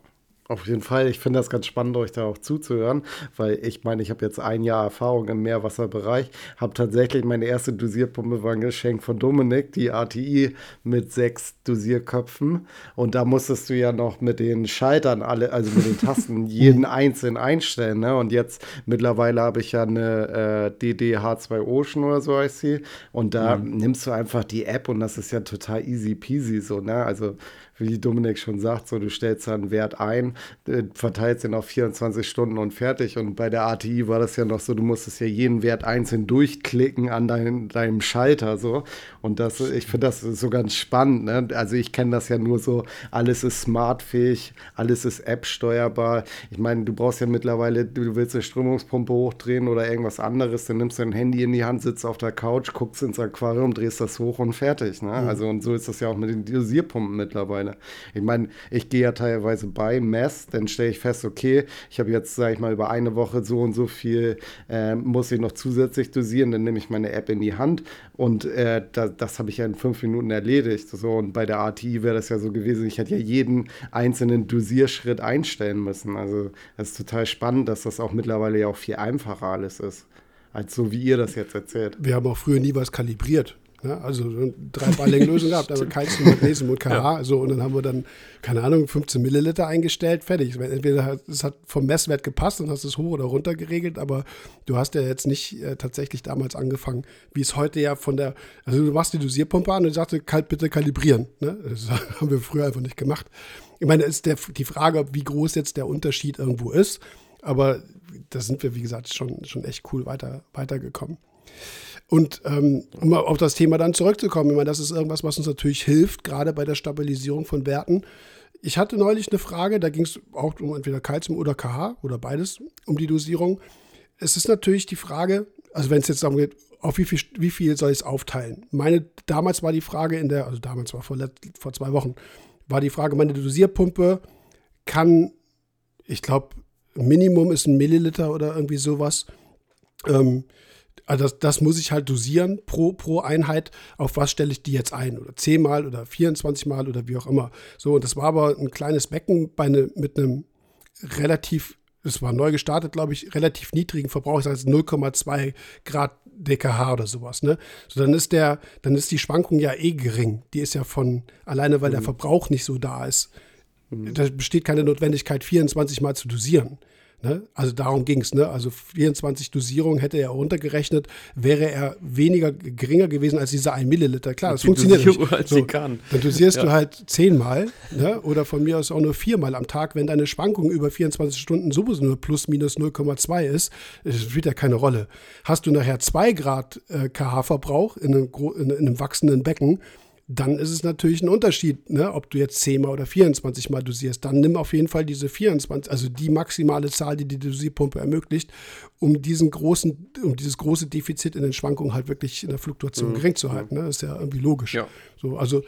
auf jeden Fall. Ich finde das ganz spannend, euch da auch zuzuhören, weil ich meine, ich habe jetzt ein Jahr Erfahrung im Meerwasserbereich, habe tatsächlich meine erste Dosierpumpe war ein Geschenk von Dominik, die ATI mit sechs Dosierköpfen. Und da musstest du ja noch mit den Schaltern alle, also mit den Tasten, [LAUGHS] jeden einzeln einstellen. Ne? Und jetzt mittlerweile habe ich ja eine äh, DDH2 Ocean oder so heißt sie. Und da mhm. nimmst du einfach die App und das ist ja total easy peasy so. Ne? Also wie Dominik schon sagt, so du stellst da einen Wert ein, äh, verteilst den auf 24 Stunden und fertig. Und bei der ATI war das ja noch so, du musstest ja jeden Wert einzeln durchklicken an dein, deinem Schalter so. Und das, ich finde das so ganz spannend. Ne? Also ich kenne das ja nur so, alles ist smartfähig, alles ist App-steuerbar. Ich meine, du brauchst ja mittlerweile, du willst eine Strömungspumpe hochdrehen oder irgendwas anderes, dann nimmst du dein Handy in die Hand, sitzt auf der Couch, guckst ins Aquarium, drehst das hoch und fertig. Ne? Mhm. Also und so ist das ja auch mit den Dosierpumpen mittlerweile. Ich meine, ich gehe ja teilweise bei Mess, dann stelle ich fest, okay, ich habe jetzt, sage ich mal, über eine Woche so und so viel, äh, muss ich noch zusätzlich dosieren, dann nehme ich meine App in die Hand und äh, da, das habe ich ja in fünf Minuten erledigt. So, und bei der ATI wäre das ja so gewesen, ich hätte ja jeden einzelnen Dosierschritt einstellen müssen. Also das ist total spannend, dass das auch mittlerweile ja auch viel einfacher alles ist als so wie ihr das jetzt erzählt. Wir haben auch früher nie was kalibriert. Ne? Also drei Balling-Lösungen gehabt, aber Calcium, Magnesium und KH. Ja. So, und dann haben wir dann, keine Ahnung, 15 Milliliter eingestellt, fertig. Entweder es hat vom Messwert gepasst und hast es hoch oder runter geregelt, aber du hast ja jetzt nicht äh, tatsächlich damals angefangen, wie es heute ja von der, also du machst die Dosierpumpe an und sagst, kalt bitte kalibrieren. Ne? Das [LAUGHS] haben wir früher einfach nicht gemacht. Ich meine, ist der, die Frage, wie groß jetzt der Unterschied irgendwo ist, aber da sind wir, wie gesagt, schon, schon echt cool weiter, weitergekommen. Und ähm, um auf das Thema dann zurückzukommen, ich meine, das ist irgendwas, was uns natürlich hilft, gerade bei der Stabilisierung von Werten. Ich hatte neulich eine Frage, da ging es auch um entweder Calcium oder KH oder beides, um die Dosierung. Es ist natürlich die Frage, also wenn es jetzt darum geht, auf wie viel, wie viel soll ich es aufteilen? Meine, damals war die Frage in der, also damals war vor, vor zwei Wochen, war die Frage, meine Dosierpumpe kann, ich glaube, Minimum ist ein Milliliter oder irgendwie sowas. Ähm, Also das, das muss ich halt dosieren pro, pro Einheit, auf was stelle ich die jetzt ein? Oder 10 Mal oder 24 Mal oder wie auch immer. So, und das war aber ein kleines Becken bei ne, mit einem relativ, das war neu gestartet, glaube ich, relativ niedrigen Verbrauch, das heißt 0,2 Grad DKH oder sowas, ne? So, dann ist der, dann ist die Schwankung ja eh gering. Die ist ja von, alleine weil mhm. der Verbrauch nicht so da ist. Mhm. Da besteht keine Notwendigkeit, 24 Mal zu dosieren. Ne? Also darum ging es. Ne? Also 24 Dosierungen hätte er runtergerechnet, wäre er weniger geringer gewesen als diese 1 Milliliter. Klar, das funktioniert Dosierung nicht. So, dann dosierst ja. du halt zehnmal ne? oder von mir aus auch nur viermal am Tag. Wenn deine Schwankung über 24 Stunden sowieso nur plus minus 0,2 ist, spielt ja keine Rolle. Hast du nachher 2 Grad äh, KH-Verbrauch in, in, in einem wachsenden Becken, dann ist es natürlich ein Unterschied, ne, ob du jetzt 10 mal oder 24 mal dosierst. Dann nimm auf jeden Fall diese 24, also die maximale Zahl, die die Dosierpumpe ermöglicht, um diesen großen, um dieses große Defizit in den Schwankungen halt wirklich in der Fluktuation mhm. gering zu halten. Ne? Das ist ja irgendwie logisch. Ja. So, also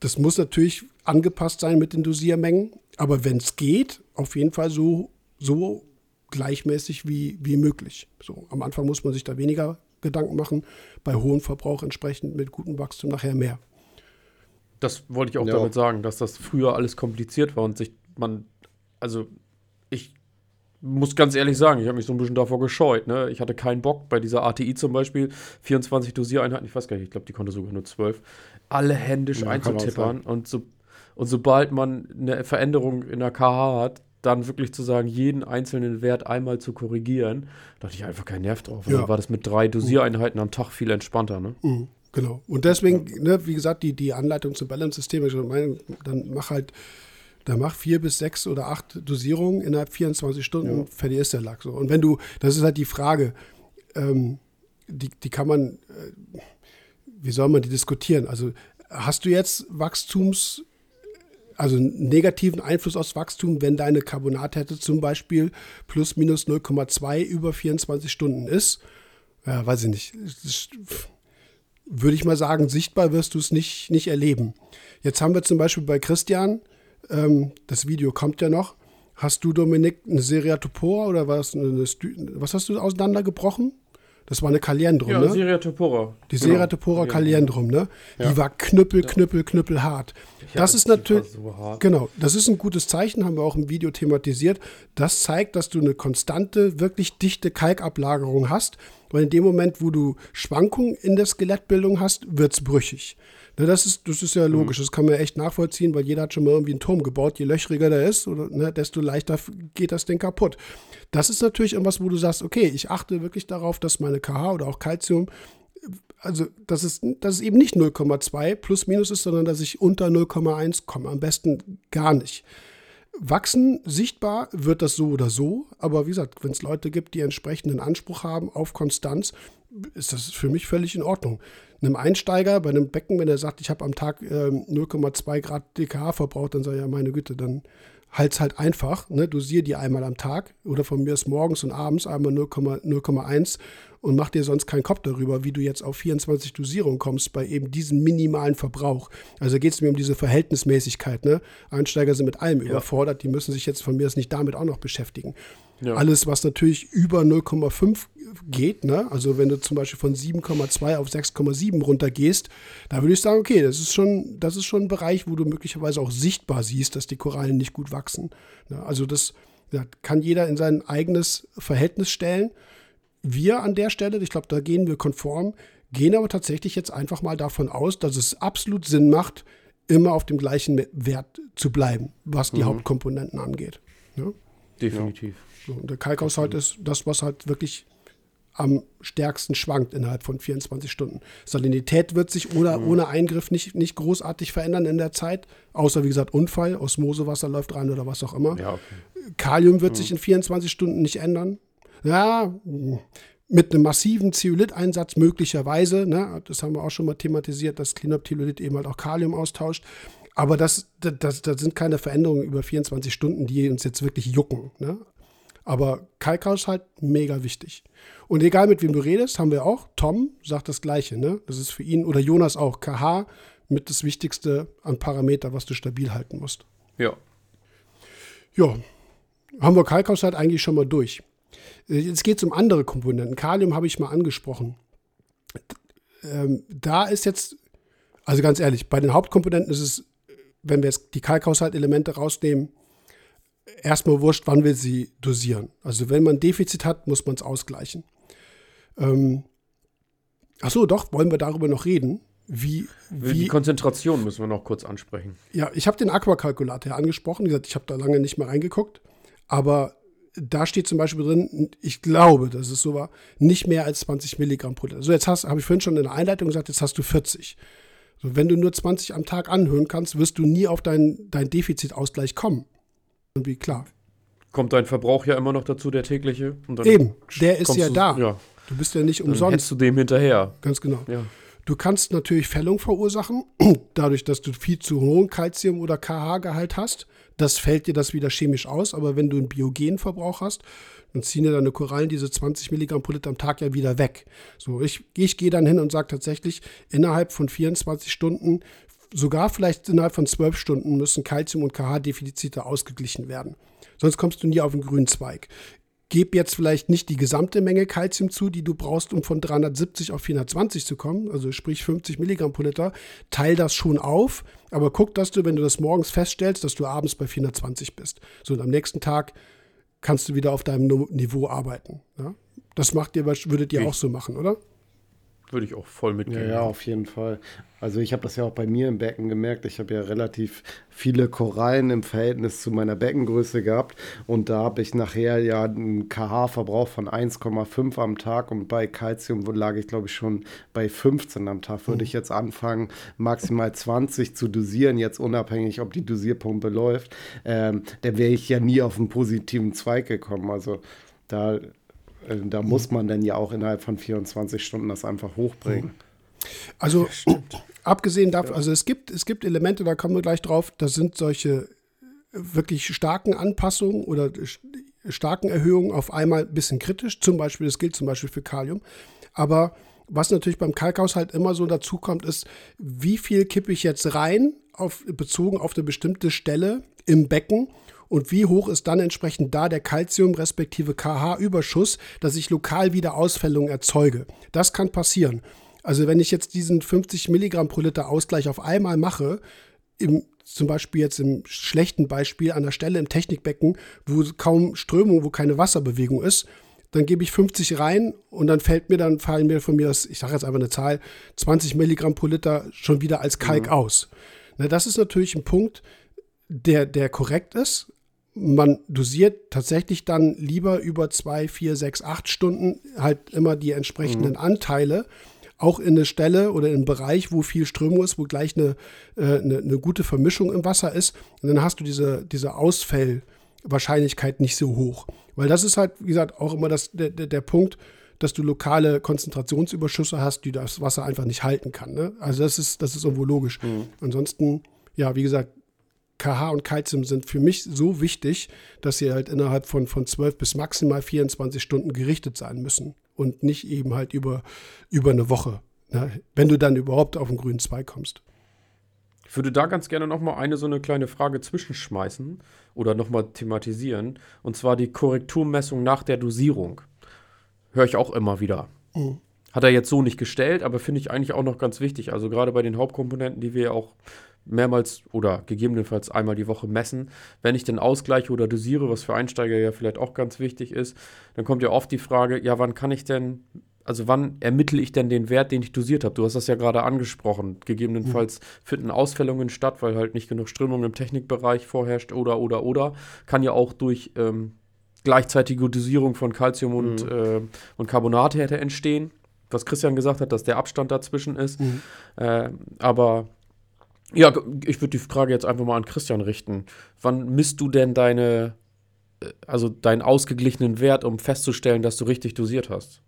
das muss natürlich angepasst sein mit den Dosiermengen, aber wenn es geht, auf jeden Fall so, so gleichmäßig wie, wie möglich. So, am Anfang muss man sich da weniger Gedanken machen, bei hohem Verbrauch entsprechend mit gutem Wachstum nachher mehr. Das wollte ich auch ja. damit sagen, dass das früher alles kompliziert war und sich man, also ich muss ganz ehrlich sagen, ich habe mich so ein bisschen davor gescheut. Ne? Ich hatte keinen Bock bei dieser ATI zum Beispiel, 24 Dosiereinheiten, ich weiß gar nicht, ich glaube, die konnte sogar nur 12, alle händisch ja, einzutippern und, so, und sobald man eine Veränderung in der KH hat, dann wirklich zu sagen, jeden einzelnen Wert einmal zu korrigieren, da hatte ich einfach keinen Nerv drauf. Ja. Dann war das mit drei Dosiereinheiten am Tag viel entspannter. Ne? Mhm. Genau. Und deswegen, ne, wie gesagt, die, die Anleitung zum Balance-System, ich meine, dann mach halt, dann mach vier bis sechs oder acht Dosierungen innerhalb 24 Stunden, ja. fertig ist der Lack. So. Und wenn du, das ist halt die Frage, ähm, die, die kann man, äh, wie soll man die diskutieren? Also hast du jetzt Wachstums, also negativen Einfluss aufs Wachstum, wenn deine Carbonathärte zum Beispiel plus minus 0,2 über 24 Stunden ist? Ja, weiß ich nicht. Das, würde ich mal sagen, sichtbar wirst du es nicht, nicht erleben. Jetzt haben wir zum Beispiel bei Christian, ähm, das Video kommt ja noch, hast du, Dominik, eine Seriatopora oder was, eine, was hast du auseinandergebrochen? Das war eine Kaliendrum, ja, ne? Seriatopora. Die genau. Seriatopora Kaliendrum, ne? Ja. Die war knüppel, knüppel, knüppel hart. Ja, das ist natürlich, so genau, das ist ein gutes Zeichen, haben wir auch im Video thematisiert. Das zeigt, dass du eine konstante, wirklich dichte Kalkablagerung hast. Weil in dem Moment, wo du Schwankungen in der Skelettbildung hast, wird es brüchig. Ne, das, ist, das ist ja mhm. logisch, das kann man echt nachvollziehen, weil jeder hat schon mal irgendwie einen Turm gebaut. Je löchriger der ist, oder, ne, desto leichter geht das Ding kaputt. Das ist natürlich irgendwas, wo du sagst, okay, ich achte wirklich darauf, dass meine KH oder auch Calcium, also dass es, dass es eben nicht 0,2 plus minus ist, sondern dass ich unter 0,1 komme. Am besten gar nicht. Wachsen sichtbar wird das so oder so, aber wie gesagt, wenn es Leute gibt, die entsprechenden Anspruch haben auf Konstanz, ist das für mich völlig in Ordnung. Einem Einsteiger bei einem Becken, wenn er sagt, ich habe am Tag äh, 0,2 Grad DKH verbraucht, dann sage ich, ja, meine Güte, dann halt's halt einfach, ne? dosier die einmal am Tag oder von mir ist morgens und abends einmal 0,1 und mach dir sonst keinen Kopf darüber, wie du jetzt auf 24 Dosierungen kommst bei eben diesem minimalen Verbrauch. Also geht es mir um diese Verhältnismäßigkeit. Ne? Einsteiger sind mit allem ja. überfordert, die müssen sich jetzt von mir aus nicht damit auch noch beschäftigen. Ja. Alles, was natürlich über 0,5 geht, ne? also wenn du zum Beispiel von 7,2 auf 6,7 runtergehst, da würde ich sagen, okay, das ist, schon, das ist schon ein Bereich, wo du möglicherweise auch sichtbar siehst, dass die Korallen nicht gut wachsen. Ne? Also das ja, kann jeder in sein eigenes Verhältnis stellen. Wir an der Stelle, ich glaube, da gehen wir konform, gehen aber tatsächlich jetzt einfach mal davon aus, dass es absolut Sinn macht, immer auf dem gleichen Wert zu bleiben, was die mhm. Hauptkomponenten angeht. Ja? Definitiv. So, und der Kalkhaushalt ist das, was halt wirklich am stärksten schwankt innerhalb von 24 Stunden. Salinität wird sich ohne, mhm. ohne Eingriff nicht, nicht großartig verändern in der Zeit, außer wie gesagt Unfall, Osmosewasser läuft rein oder was auch immer. Ja, okay. Kalium wird mhm. sich in 24 Stunden nicht ändern ja, mit einem massiven Zeolit-Einsatz möglicherweise, ne, das haben wir auch schon mal thematisiert, dass Cleanup-Theolit eben halt auch Kalium austauscht. Aber das, das, das sind keine Veränderungen über 24 Stunden, die uns jetzt wirklich jucken. Ne? Aber Kalkhaushalt mega wichtig. Und egal mit wem du redest, haben wir auch. Tom sagt das Gleiche. Ne? Das ist für ihn oder Jonas auch. KH mit das Wichtigste an Parameter, was du stabil halten musst. Ja. Ja. Haben wir Kalkhaushalt eigentlich schon mal durch. Äh, jetzt geht es um andere Komponenten. Kalium habe ich mal angesprochen. Ähm, da ist jetzt, also ganz ehrlich, bei den Hauptkomponenten ist es, wenn wir jetzt die Kalkhaushaltelemente rausnehmen, erstmal wurscht, wann wir sie dosieren. Also wenn man ein Defizit hat, muss man es ausgleichen. Ähm, ach so, doch, wollen wir darüber noch reden? Wie, wie die Konzentration müssen wir noch kurz ansprechen. Ja, ich habe den Aquakalkulator ja angesprochen. Wie gesagt, ich habe da lange nicht mehr reingeguckt. Aber da steht zum Beispiel drin, ich glaube, dass es so war, nicht mehr als 20 Milligramm pro Liter. So, jetzt habe ich vorhin schon in der Einleitung gesagt, jetzt hast du 40. So, wenn du nur 20 am Tag anhören kannst, wirst du nie auf deinen dein Defizitausgleich kommen. Und wie klar. Kommt dein Verbrauch ja immer noch dazu, der tägliche? Eben, der ist ja du, da. Ja. Du bist ja nicht Dann umsonst. hetzt du dem hinterher. Ganz genau. Ja. Du kannst natürlich Fällung verursachen, [CLEARS THROAT] dadurch, dass du viel zu hohen Kalzium- oder KH-Gehalt hast. Das fällt dir das wieder chemisch aus, aber wenn du einen Biogenverbrauch hast, dann ziehen dir deine Korallen diese 20 Milligramm pro Liter am Tag ja wieder weg. So, ich, ich gehe dann hin und sage tatsächlich, innerhalb von 24 Stunden, sogar vielleicht innerhalb von 12 Stunden müssen Kalzium- und KH-Defizite ausgeglichen werden. Sonst kommst du nie auf den grünen Zweig gebe jetzt vielleicht nicht die gesamte Menge Kalzium zu, die du brauchst, um von 370 auf 420 zu kommen, also sprich 50 Milligramm pro Liter, teil das schon auf, aber guck, dass du, wenn du das morgens feststellst, dass du abends bei 420 bist. So, und am nächsten Tag kannst du wieder auf deinem Niveau arbeiten. Ja? Das macht ihr, würdet ihr Ich- auch so machen, oder? Würde ich auch voll mitgehen. Ja, ja, auf jeden Fall. Also ich habe das ja auch bei mir im Becken gemerkt. Ich habe ja relativ viele Korallen im Verhältnis zu meiner Beckengröße gehabt. Und da habe ich nachher ja einen KH-Verbrauch von 1,5 am Tag. Und bei Calcium lag ich, glaube ich, schon bei 15 am Tag. Würde ich jetzt anfangen, maximal 20 zu dosieren, jetzt unabhängig, ob die Dosierpumpe läuft, ähm, dann wäre ich ja nie auf einen positiven Zweig gekommen. Also da, da muss man dann ja auch innerhalb von 24 Stunden das einfach hochbringen. Also abgesehen davon, also es gibt, es gibt Elemente, da kommen wir gleich drauf, das sind solche wirklich starken Anpassungen oder st- starken Erhöhungen auf einmal ein bisschen kritisch. Zum Beispiel, das gilt zum Beispiel für Kalium. Aber was natürlich beim Kalkhaushalt immer so dazu kommt, ist, wie viel kippe ich jetzt rein, auf, bezogen auf eine bestimmte Stelle im Becken und wie hoch ist dann entsprechend da der Calcium respektive KH-Überschuss, dass ich lokal wieder Ausfällungen erzeuge. Das kann passieren. Also wenn ich jetzt diesen 50 Milligramm pro Liter Ausgleich auf einmal mache, im, zum Beispiel jetzt im schlechten Beispiel an der Stelle im Technikbecken, wo kaum Strömung, wo keine Wasserbewegung ist, dann gebe ich 50 rein und dann fällt mir, dann fallen mir von mir, das, ich sage jetzt einfach eine Zahl, 20 Milligramm pro Liter schon wieder als Kalk aus. Na, das ist natürlich ein Punkt, der, der korrekt ist. Man dosiert tatsächlich dann lieber über zwei, vier, sechs, acht Stunden halt immer die entsprechenden Anteile, auch in eine Stelle oder in einen Bereich, wo viel Strömung ist, wo gleich eine, äh, eine, eine gute Vermischung im Wasser ist. Und dann hast du diese, diese Ausfallwahrscheinlichkeit nicht so hoch. Weil das ist halt, wie gesagt, auch immer das, der, der, Punkt, dass du lokale Konzentrationsüberschüsse hast, die das Wasser einfach nicht halten kann. Ne? Also das ist, das ist irgendwo logisch. Ansonsten, ja, wie gesagt, KH und Calcium sind für mich so wichtig, dass sie halt innerhalb von, von 12 bis maximal 24 Stunden gerichtet sein müssen und nicht eben halt über, über eine Woche, ne? wenn du dann überhaupt auf den grünen Zweig kommst. Ich würde da ganz gerne noch mal eine so eine kleine Frage zwischenschmeißen oder noch mal thematisieren. Und zwar die Korrekturmessung nach der Dosierung. Höre ich auch immer wieder. Mhm. Hat er jetzt so nicht gestellt, aber finde ich eigentlich auch noch ganz wichtig. Also gerade bei den Hauptkomponenten, die wir ja auch mehrmals oder gegebenenfalls einmal die Woche messen. Wenn ich den ausgleiche oder dosiere, was für Einsteiger ja vielleicht auch ganz wichtig ist, dann kommt ja oft die Frage, ja, wann kann ich denn, also wann ermittle ich denn den Wert, den ich dosiert habe? Du hast das ja gerade angesprochen. Gegebenenfalls finden Ausfällungen statt, weil halt nicht genug Strömung im Technikbereich vorherrscht oder, oder, oder. Kann ja auch durch ähm, gleichzeitige Dosierung von Calcium und, äh, und Carbonate hätte entstehen. Was Christian gesagt hat, dass der Abstand dazwischen ist. Äh, aber ja, ich würde die Frage jetzt einfach mal an Christian richten. Wann misst du denn deine, äh, also deinen ausgeglichenen Wert, um festzustellen, dass du richtig dosiert hast?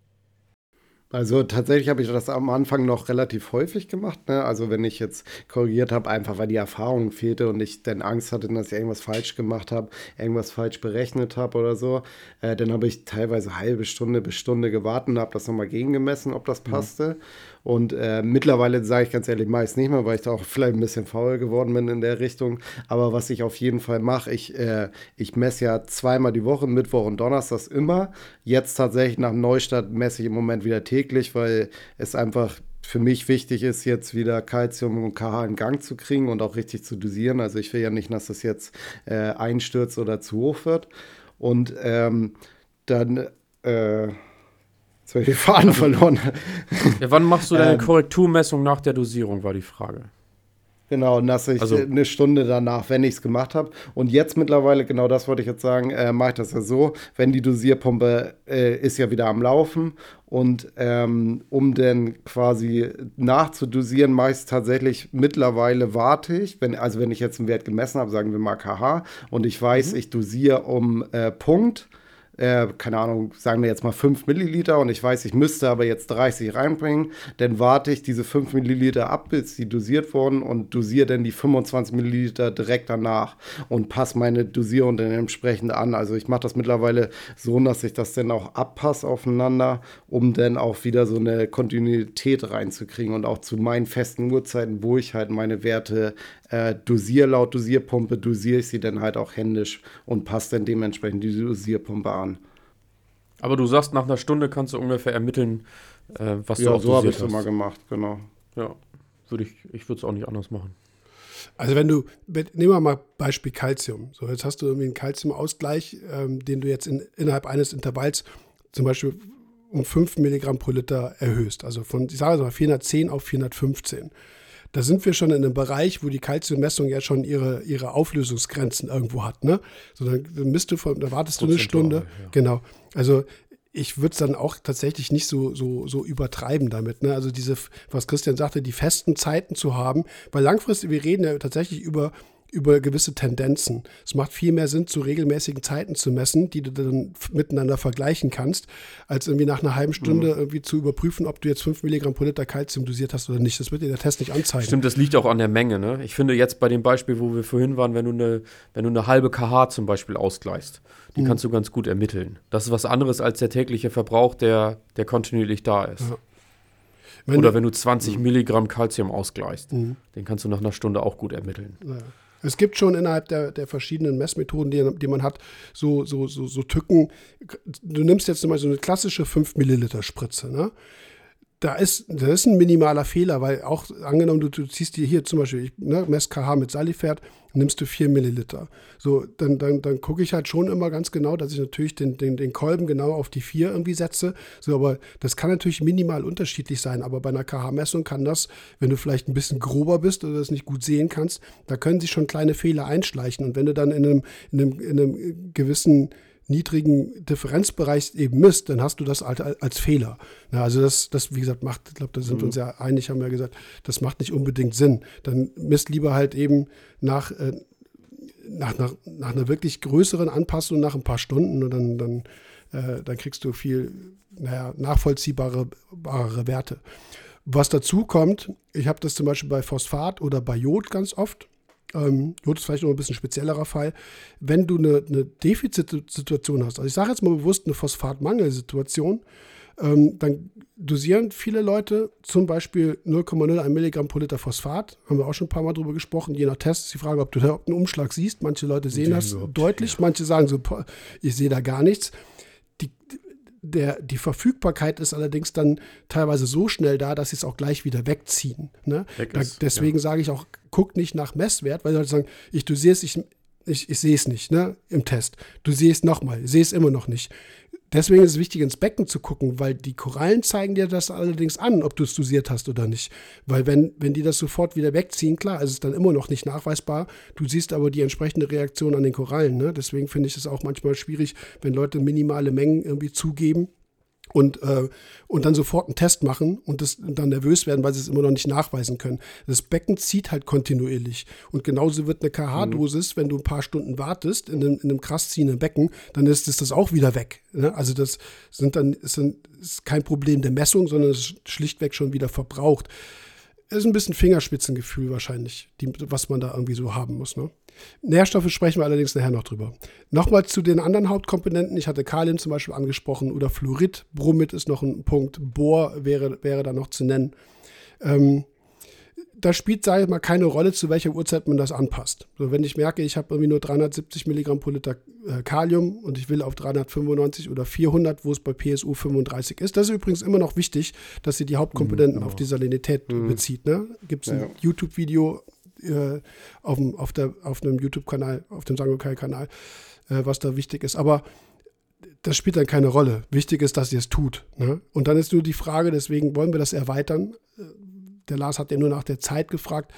Also tatsächlich habe ich das am Anfang noch relativ häufig gemacht. Ne? Also wenn ich jetzt korrigiert habe, einfach weil die Erfahrung fehlte und ich dann Angst hatte, dass ich irgendwas falsch gemacht habe, irgendwas falsch berechnet habe oder so, äh, dann habe ich teilweise halbe Stunde bis Stunde gewartet und habe das nochmal gegengemessen, ob das passte. Und äh, mittlerweile sage ich ganz ehrlich, meist nicht mehr, weil ich da auch vielleicht ein bisschen faul geworden bin in der Richtung. Aber was ich auf jeden Fall mache, ich, äh, ich messe ja zweimal die Woche, Mittwoch und Donnerstags immer. Jetzt tatsächlich nach Neustadt messe ich im Moment wieder täglich, weil es einfach für mich wichtig ist, jetzt wieder Calcium und KH in Gang zu kriegen und auch richtig zu dosieren. Also ich will ja nicht, dass das jetzt äh, einstürzt oder zu hoch wird. Und ähm, dann, äh, jetzt habe ich den Faden verloren. Ja, wann machst du deine Ähm. Korrekturmessung nach der Dosierung, war die Frage. Genau, und dass ich Also- eine Stunde danach, wenn ich es gemacht habe. Und jetzt mittlerweile, genau das wollte ich jetzt sagen, äh, mache ich das ja so, wenn die Dosierpumpe äh, ist ja wieder am Laufen und ähm, um dann quasi nachzudosieren, meist tatsächlich mittlerweile warte ich, wenn, also wenn ich jetzt einen Wert gemessen habe, sagen wir mal KH, und ich weiß, ich dosiere um äh, Punkt, äh, keine Ahnung, sagen wir jetzt mal 5 Milliliter und ich weiß, ich müsste aber jetzt 30 reinbringen, dann warte ich diese 5 Milliliter ab, bis die dosiert wurden und dosiere dann die 25 Milliliter direkt danach und passe meine Dosierung dann entsprechend an. Also ich mache das mittlerweile so, dass ich das dann auch abpasse aufeinander, um dann auch wieder so eine Kontinuität reinzukriegen und auch zu meinen festen Uhrzeiten, wo ich halt meine Werte äh, dosiere laut Dosierpumpe, dosiere ich sie dann halt auch händisch und passe dann dementsprechend die Dosierpumpe an. Aber du sagst, nach einer Stunde kannst du ungefähr ermitteln, äh, was du Ja, auch so habe ich es hast. immer gemacht, genau. Ja, würde ich, ich würde es auch nicht anders machen. Also wenn du, nehmen wir mal Beispiel Calcium. So, jetzt hast du irgendwie einen Calciumausgleich, ähm, den du jetzt in, innerhalb eines Intervalls zum Beispiel um 5 Milligramm pro Liter erhöhst. Also von, ich sage mal, 410 auf 415. Da sind wir schon in einem Bereich, wo die Calciummessung ja schon ihre, ihre Auflösungsgrenzen irgendwo hat. Ne? So, dann misst du von, da wartest du eine Stunde. ja. Genau. Also ich würde es dann auch tatsächlich nicht so, so, so übertreiben damit. Ne? Also diese, was Christian sagte, die festen Zeiten zu haben, weil langfristig, wir reden ja tatsächlich über, über gewisse Tendenzen. Es macht viel mehr Sinn, zu regelmäßigen Zeiten zu messen, die du dann miteinander vergleichen kannst, als irgendwie nach einer halben Stunde irgendwie zu überprüfen, ob du jetzt 5 Milligramm pro Liter Kalzium dosiert hast oder nicht. Das wird dir der Test nicht anzeigen. Stimmt, das liegt auch an der Menge. Ne? Ich finde jetzt bei dem Beispiel, wo wir vorhin waren, wenn du eine, wenn du eine halbe kH zum Beispiel ausgleichst, die kannst du ganz gut ermitteln. Das ist was anderes als der tägliche Verbrauch, der, der kontinuierlich da ist. Ja. Wenn Oder du- wenn du 20 Milligramm Calcium ausgleichst, Mhm. den kannst du nach einer Stunde auch gut ermitteln. Ja. Es gibt schon innerhalb der, der verschiedenen Messmethoden, die, die man hat, so, so, so, so Tücken. Du nimmst jetzt zum Beispiel so eine klassische 5 Milliliter Spritze. Ne? Da ist, da ist ein minimaler Fehler, weil auch angenommen, du, du ziehst dir hier zum Beispiel, ich ne, mess KH mit Salifert, nimmst du 4 Milliliter. So, dann, dann, dann gucke ich halt schon immer ganz genau, dass ich natürlich den, den, den Kolben genau auf die 4 irgendwie setze. So, aber das kann natürlich minimal unterschiedlich sein. Aber bei einer KH-Messung kann das, wenn du vielleicht ein bisschen grober bist oder das nicht gut sehen kannst, da können sich schon kleine Fehler einschleichen. Und wenn du dann in einem, in einem, in einem gewissen niedrigen Differenzbereich eben misst, dann hast du das halt als Fehler. Ja, also das, das, wie gesagt, macht, ich glaube, da sind wir uns ja einig, haben wir gesagt, das macht nicht unbedingt Sinn. Dann misst lieber halt eben nach, äh, nach, nach, nach einer wirklich größeren Anpassung nach ein paar Stunden und dann, dann, äh, dann kriegst du viel naja, nachvollziehbare bare Werte. Was dazu kommt, ich habe das zum Beispiel bei Phosphat oder bei Jod ganz oft. Ähm, Jod ist vielleicht noch ein bisschen speziellerer Fall. Wenn du eine, eine Defizitsituation hast, also ich sage jetzt mal bewusst eine Phosphatmangelsituation, ähm, dann dosieren viele Leute zum Beispiel 0,01 Milligramm pro Liter Phosphat. Haben wir auch schon ein paar Mal drüber gesprochen. Je nach Test ist die Frage, ob du da einen Umschlag siehst. Manche Leute sehen das überhaupt, deutlich, manche sagen so, ich sehe da gar nichts. Die, der, die Verfügbarkeit ist allerdings dann teilweise so schnell da, dass sie es auch gleich wieder wegziehen. Ne? Weg Da, ist, deswegen sage ich auch, guck nicht nach Messwert, weil Leute sagen, ich dosiere es, ich, ich, ich sehe es nicht ne, im Test. Du siehst nochmal, sehe es immer noch nicht. Deswegen ist es wichtig, ins Becken zu gucken, weil die Korallen zeigen dir das allerdings an, ob du es dosiert hast oder nicht. Weil wenn, wenn die das sofort wieder wegziehen, klar, ist es dann immer noch nicht nachweisbar. Du siehst aber die entsprechende Reaktion an den Korallen. Ne? Deswegen finde ich es auch manchmal schwierig, wenn Leute minimale Mengen irgendwie zugeben und, äh, und dann sofort einen Test machen und, das, dann nervös werden, weil sie es immer noch nicht nachweisen können. Das Becken zieht halt kontinuierlich. Und genauso wird eine KH-Dosis, wenn du ein paar Stunden wartest in einem, in einem krass ziehenden Becken, dann ist das, das auch wieder weg. Ne? Also das sind dann, ist, dann, ist kein Problem der Messung, sondern es ist schlichtweg schon wieder verbraucht. Ist ein bisschen Fingerspitzengefühl wahrscheinlich, die, was man da irgendwie so haben muss. Ne? Nährstoffe sprechen wir allerdings nachher noch drüber. Nochmal zu den anderen Hauptkomponenten. Ich hatte Kalium zum Beispiel angesprochen oder Fluorid. Bromid ist noch ein Punkt. Bohr wäre, wäre da noch zu nennen. Ähm, da spielt, sage ich mal, keine Rolle, zu welcher Uhrzeit man das anpasst. So, wenn ich merke, ich habe irgendwie nur 370 Milligramm pro Liter äh, Kalium und ich will auf 395 oder 400, wo es bei PSU 35 ist. Das ist übrigens immer noch wichtig, dass sie die Hauptkomponenten mhm, auf die Salinität mhm. bezieht. Ne? Gibt es ein ja. YouTube-Video äh, auf, auf, auf einem YouTube-Kanal, auf dem Sangokai-Kanal, äh, was da wichtig ist. Aber das spielt dann keine Rolle. Wichtig ist, dass ihr es tut. Ne? Und dann ist nur die Frage, deswegen wollen wir das erweitern der Lars hat ja nur nach der Zeit gefragt.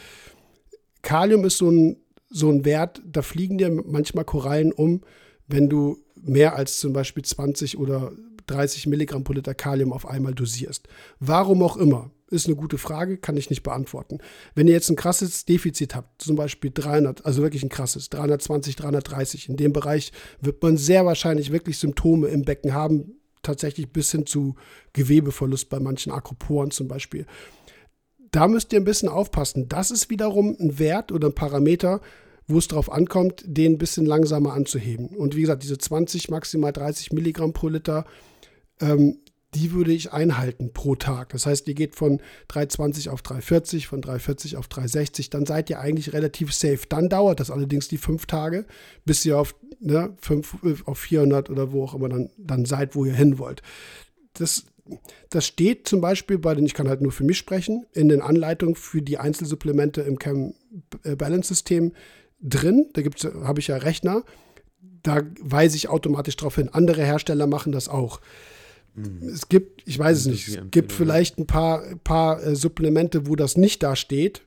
Kalium ist so ein, so ein Wert, da fliegen dir manchmal Korallen um, wenn du mehr als zum Beispiel 20 oder 30 Milligramm pro Liter Kalium auf einmal dosierst. Warum auch immer, ist eine gute Frage, kann ich nicht beantworten. Wenn ihr jetzt ein krasses Defizit habt, zum Beispiel 300, also wirklich ein krasses, 320, 330, in dem Bereich wird man sehr wahrscheinlich wirklich Symptome im Becken haben, tatsächlich bis hin zu Gewebeverlust bei manchen Akroporen zum Beispiel da müsst ihr ein bisschen aufpassen. Das ist wiederum ein Wert oder ein Parameter, wo es darauf ankommt, den ein bisschen langsamer anzuheben. Und wie gesagt, diese 20, maximal 30 Milligramm pro Liter, ähm, die würde ich einhalten pro Tag. Das heißt, ihr geht von 320 auf 340, von 340 auf 360, dann seid ihr eigentlich relativ safe. Dann dauert das allerdings die fünf Tage, bis ihr auf, ne, fünf, auf 400 oder wo auch immer dann, dann seid, wo ihr hin wollt. Das, das steht zum Beispiel bei den, ich kann halt nur für mich sprechen, in den Anleitungen für die Einzelsupplemente im Chem äh, Balance System drin. Da habe ich ja Rechner. Da weise ich automatisch darauf hin. Andere Hersteller machen das auch. Mhm. Es gibt, ich weiß es nicht, es gibt vielleicht ein paar, paar äh, Supplemente, wo das nicht da steht.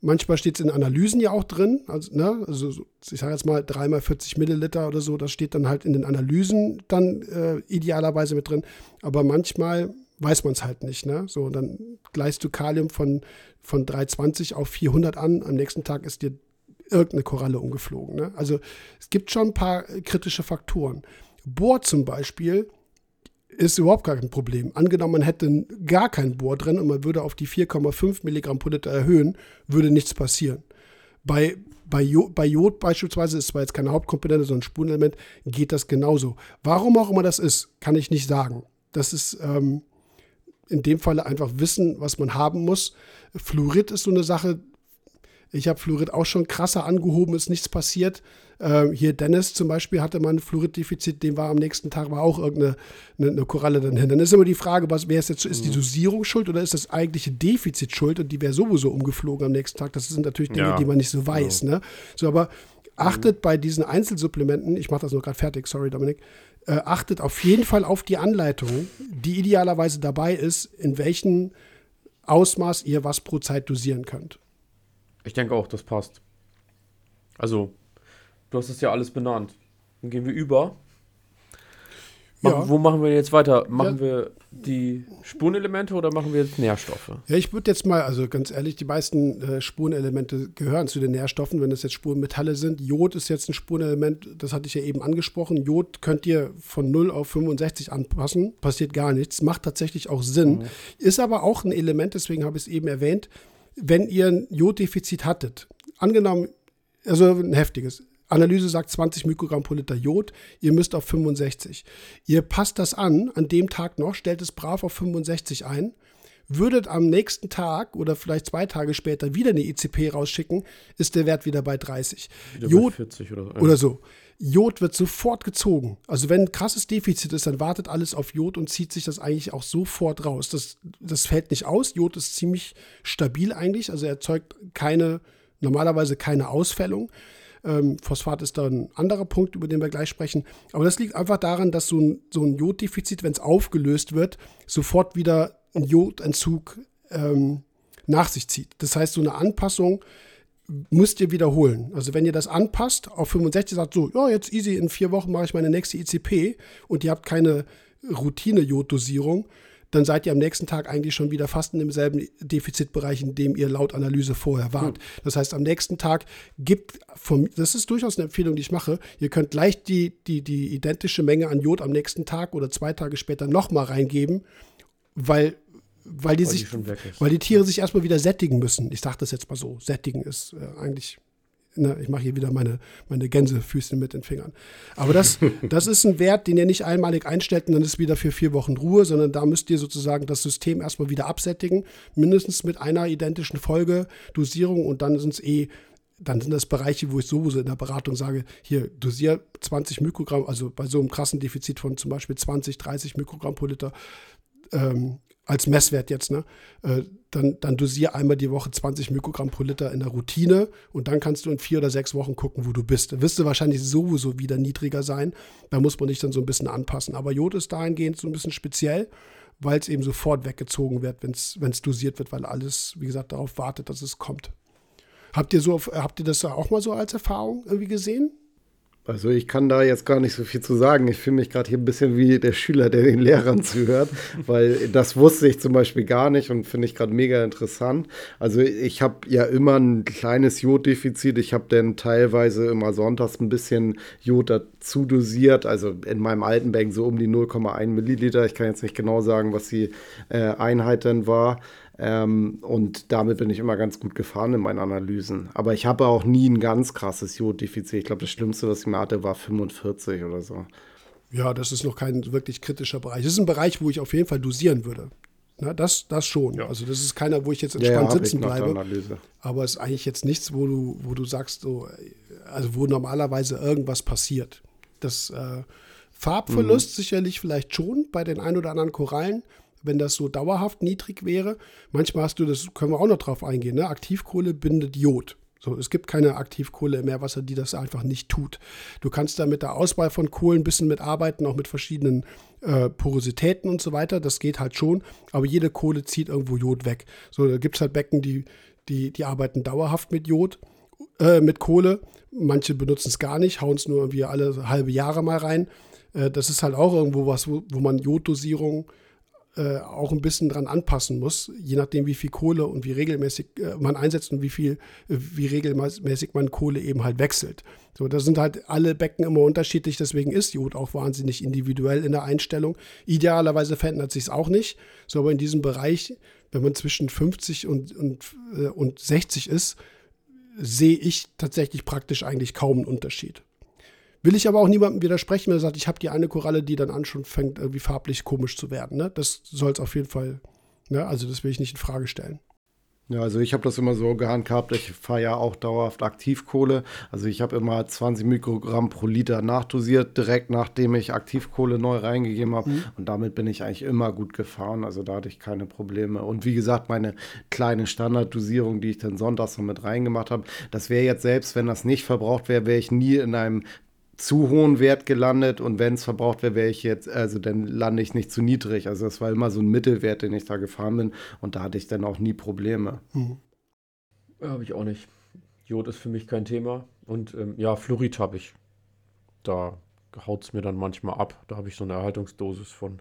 Manchmal steht es in Analysen ja auch drin. Also, ne, also ich sage jetzt mal dreimal 40 Milliliter oder so, das steht dann halt in den Analysen dann äh, idealerweise mit drin. Aber manchmal weiß man es halt nicht. Ne? So, dann gleichst du Kalium von, von 320 auf 400 an. Am nächsten Tag ist dir irgendeine Koralle umgeflogen. Ne? Also es gibt schon ein paar kritische Faktoren. Bohr zum Beispiel ist überhaupt gar kein Problem. Angenommen, man hätte gar kein Bohr drin und man würde auf die 4,5 Milligramm pro Liter erhöhen, würde nichts passieren. Bei, bei, Jod, bei Jod beispielsweise, ist zwar jetzt keine Hauptkomponente, sondern Spurenelement, geht das genauso. Warum auch immer das ist, kann ich nicht sagen. Das ist ähm, in dem Falle einfach Wissen, was man haben muss. Fluorid ist so eine Sache, ich habe Fluorid auch schon krasser angehoben, ist nichts passiert. Ähm, hier Dennis zum Beispiel hatte mal ein Fluoriddefizit, dem war am nächsten Tag war auch irgendeine eine, eine Koralle dann hin. Dann ist immer die Frage, was wer ist jetzt, ist die mhm. Dosierung schuld oder ist das eigentliche Defizit schuld und die wäre sowieso umgeflogen am nächsten Tag. Das sind natürlich Dinge, ja. die man nicht so weiß. Ja. Ne? So, aber achtet mhm. bei diesen Einzelsupplementen, ich mache das nur gerade fertig, sorry Dominik, äh, achtet auf jeden Fall auf die Anleitung, die idealerweise dabei ist, in welchem Ausmaß ihr was pro Zeit dosieren könnt. Ich denke auch, das passt. Also, du hast es ja alles benannt. Dann gehen wir über. Machen, ja. Wo machen wir jetzt weiter? Machen ja. wir die Spurenelemente oder machen wir jetzt Nährstoffe? Ja, ich würde jetzt mal, also ganz ehrlich, die meisten äh, Spurenelemente gehören zu den Nährstoffen, wenn das jetzt Spurenmetalle sind. Jod ist jetzt ein Spurenelement, das hatte ich ja eben angesprochen. Jod könnt ihr von 0 auf 65 anpassen, passiert gar nichts, macht tatsächlich auch Sinn. Mhm. Ist aber auch ein Element, deswegen habe ich es eben erwähnt, wenn ihr ein Joddefizit hattet, angenommen, also ein heftiges, Analyse sagt 20 Mikrogramm pro Liter Jod, ihr müsst auf 65. Ihr passt das an, an dem Tag noch, stellt es brav auf 65 ein, würdet am nächsten Tag oder vielleicht zwei Tage später wieder eine ICP rausschicken, ist der Wert wieder bei 30. Wieder Jod bei 40 oder so. Oder so. Jod wird sofort gezogen. Also wenn ein krasses Defizit ist, dann wartet alles auf Jod und zieht sich das eigentlich auch sofort raus. Das, das fällt nicht aus. Jod ist ziemlich stabil eigentlich, also er erzeugt keine, normalerweise keine Ausfällung. Ähm, Phosphat ist da ein anderer Punkt, über den wir gleich sprechen. Aber das liegt einfach daran, dass so ein, so ein Joddefizit, wenn es aufgelöst wird, sofort wieder ein Jodentzug ähm, nach sich zieht. Das heißt, so eine Anpassung müsst ihr wiederholen. Also wenn ihr das anpasst auf 65, sagt so, ja, jetzt easy, in vier Wochen mache ich meine nächste ICP und ihr habt keine Routine-Joddosierung, dann seid ihr am nächsten Tag eigentlich schon wieder fast in demselben Defizitbereich, in dem ihr laut Analyse vorher wart. Mhm. Das heißt, am nächsten Tag gibt vom, das ist durchaus eine Empfehlung, die ich mache, ihr könnt gleich die, die, die identische Menge an Jod am nächsten Tag oder zwei Tage später nochmal reingeben, weil weil die, weil sich, die weil die Tiere sich erstmal wieder sättigen müssen. Ich sage das jetzt mal so. Sättigen ist äh, eigentlich ne, ich mache hier wieder meine, meine Gänsefüße mit den Fingern. Aber das, [LAUGHS] das ist ein Wert, den ihr nicht einmalig einstellt und dann ist wieder für vier Wochen Ruhe, sondern da müsst ihr sozusagen das System erstmal wieder absättigen, mindestens mit einer identischen Folge, Dosierung und dann sind es eh dann sind das Bereiche, wo ich sowieso in der Beratung sage, hier dosier 20 Mikrogramm, also bei so einem krassen Defizit von zum Beispiel 20, 30 Mikrogramm pro Liter, ähm, als Messwert jetzt, ne? Äh, dann, dann dosier einmal die Woche 20 Mikrogramm pro Liter in der Routine und dann kannst du in vier oder sechs Wochen gucken, wo du bist. Da wirst du wahrscheinlich sowieso wieder niedriger sein. Da muss man dich dann so ein bisschen anpassen. Aber Jod ist dahingehend so ein bisschen speziell, weil es eben sofort weggezogen wird, wenn es dosiert wird, weil alles, wie gesagt, darauf wartet, dass es kommt. Habt ihr so, habt ihr das auch mal so als Erfahrung irgendwie gesehen? Also ich kann da jetzt gar nicht so viel zu sagen. Ich fühle mich gerade hier ein bisschen wie der Schüler, der den Lehrern zuhört, [LAUGHS] weil das wusste ich zum Beispiel gar nicht und finde ich gerade mega interessant. Also ich habe ja immer ein kleines Joddefizit. Ich habe dann teilweise immer sonntags ein bisschen Jod dazu dosiert. Also in meinem alten Becken so um die 0,1 Milliliter. Ich kann jetzt nicht genau sagen, was die äh, Einheit dann war. Ähm, und damit bin ich immer ganz gut gefahren in meinen Analysen. Aber ich habe auch nie ein ganz krasses Joddefizit. Ich glaube, das Schlimmste, was ich mir hatte, war 45 oder so. Ja, das ist noch kein wirklich kritischer Bereich. Das ist ein Bereich, wo ich auf jeden Fall dosieren würde. Na, das, das schon. Ja. Also das ist keiner, wo ich jetzt entspannt ja, ja, sitzen bleibe. Aber es ist eigentlich jetzt nichts, wo du, wo du sagst, so, also wo normalerweise irgendwas passiert. Das äh, Farbverlust mhm. sicherlich vielleicht schon bei den ein oder anderen Korallen wenn das so dauerhaft niedrig wäre. Manchmal hast du, das können wir auch noch drauf eingehen, ne? Aktivkohle bindet Jod. So, es gibt keine Aktivkohle im Meerwasser, die das einfach nicht tut. Du kannst da mit der Auswahl von Kohlen ein bisschen mitarbeiten, auch mit verschiedenen äh, Porositäten und so weiter. Das geht halt schon, aber jede Kohle zieht irgendwo Jod weg. So, da gibt es halt Becken, die, die, die arbeiten dauerhaft mit Jod, äh, mit Kohle. Manche benutzen es gar nicht, hauen es nur irgendwie alle halbe Jahre mal rein. Äh, das ist halt auch irgendwo was, wo, wo man Joddosierung äh, auch ein bisschen dran anpassen muss, je nachdem, wie viel Kohle und wie regelmäßig äh, man einsetzt und wie viel, wie regelmäßig man Kohle eben halt wechselt. So, da sind halt alle Becken immer unterschiedlich, deswegen ist Jod auch wahnsinnig individuell in der Einstellung. Idealerweise verändert sich es auch nicht. So, aber in diesem Bereich, wenn man zwischen 50 und, und, äh, und 60 ist, sehe ich tatsächlich praktisch eigentlich kaum einen Unterschied. Will ich aber auch niemandem widersprechen, wenn er sagt, ich habe die eine Koralle, die dann an schon fängt, irgendwie farblich komisch zu werden. Ne? Das soll es auf jeden Fall, ne? also das will ich nicht in Frage stellen. Ja, also ich habe das immer so gehandhabt, ich fahre ja auch dauerhaft Aktivkohle. Also ich habe immer 20 Mikrogramm pro Liter nachdosiert, direkt nachdem ich Aktivkohle neu reingegeben habe. Mhm. Und damit bin ich eigentlich immer gut gefahren. Also da hatte ich keine Probleme. Und wie gesagt, meine kleine Standarddosierung, die ich dann sonntags noch mit reingemacht habe, das wäre jetzt selbst, wenn das nicht verbraucht wäre, wäre ich nie in einem zu hohen Wert gelandet und wenn es verbraucht wäre, wäre ich jetzt, also dann lande ich nicht zu niedrig. Also das war immer so ein Mittelwert, den ich da gefahren bin und da hatte ich dann auch nie Probleme. Mhm. Habe ich auch nicht. Jod ist für mich kein Thema und ähm, ja, Fluorid habe ich. Da haut es mir dann manchmal ab. Da habe ich so eine Erhaltungsdosis von,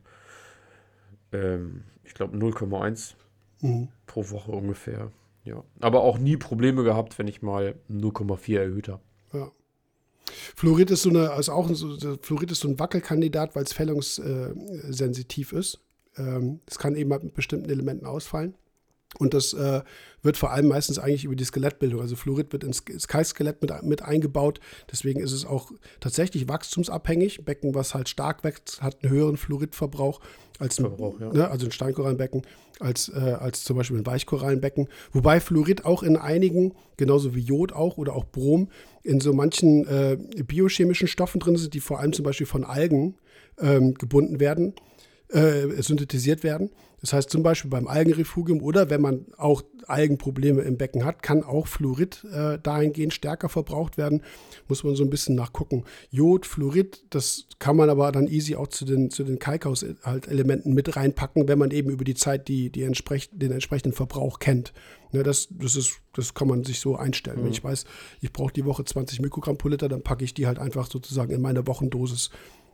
ähm, ich glaube, 0,1 mhm. pro Woche ungefähr. Ja, aber auch nie Probleme gehabt, wenn ich mal 0,4 erhöht habe. Fluorid ist so eine, also auch so, Fluorid ist so ein Wackelkandidat, weil es fällungssensitiv ist. Ähm, es kann eben mit bestimmten Elementen ausfallen. Und das äh, wird vor allem meistens eigentlich über die Skelettbildung. Also Fluorid wird ins Kalkskelett mit, mit eingebaut. Deswegen ist es auch tatsächlich wachstumsabhängig. Becken, was halt stark wächst, hat einen höheren Fluoridverbrauch als Verbrauch, ja. ne, also ein Steinkorallenbecken, als, äh, als zum Beispiel ein Weichkorallenbecken. Wobei Fluorid auch in einigen, genauso wie Jod auch oder auch Brom, in so manchen äh, biochemischen Stoffen drin sind, die vor allem zum Beispiel von Algen ähm, gebunden werden äh, synthetisiert werden. Das heißt zum Beispiel beim Algenrefugium oder wenn man auch Algenprobleme im Becken hat, kann auch Fluorid äh, dahingehend stärker verbraucht werden. Muss man so ein bisschen nachgucken. Jod, Fluorid, das kann man aber dann easy auch zu den, zu den Kalkhaus-Elementen mit reinpacken, wenn man eben über die Zeit die, die entsprech den entsprechenden Verbrauch kennt. Ja, das, das, ist, das kann man sich so einstellen. Mhm. Wenn ich weiß, ich brauche die Woche 20 Mikrogramm pro Liter, dann packe ich die halt einfach sozusagen in meine Wochendosis.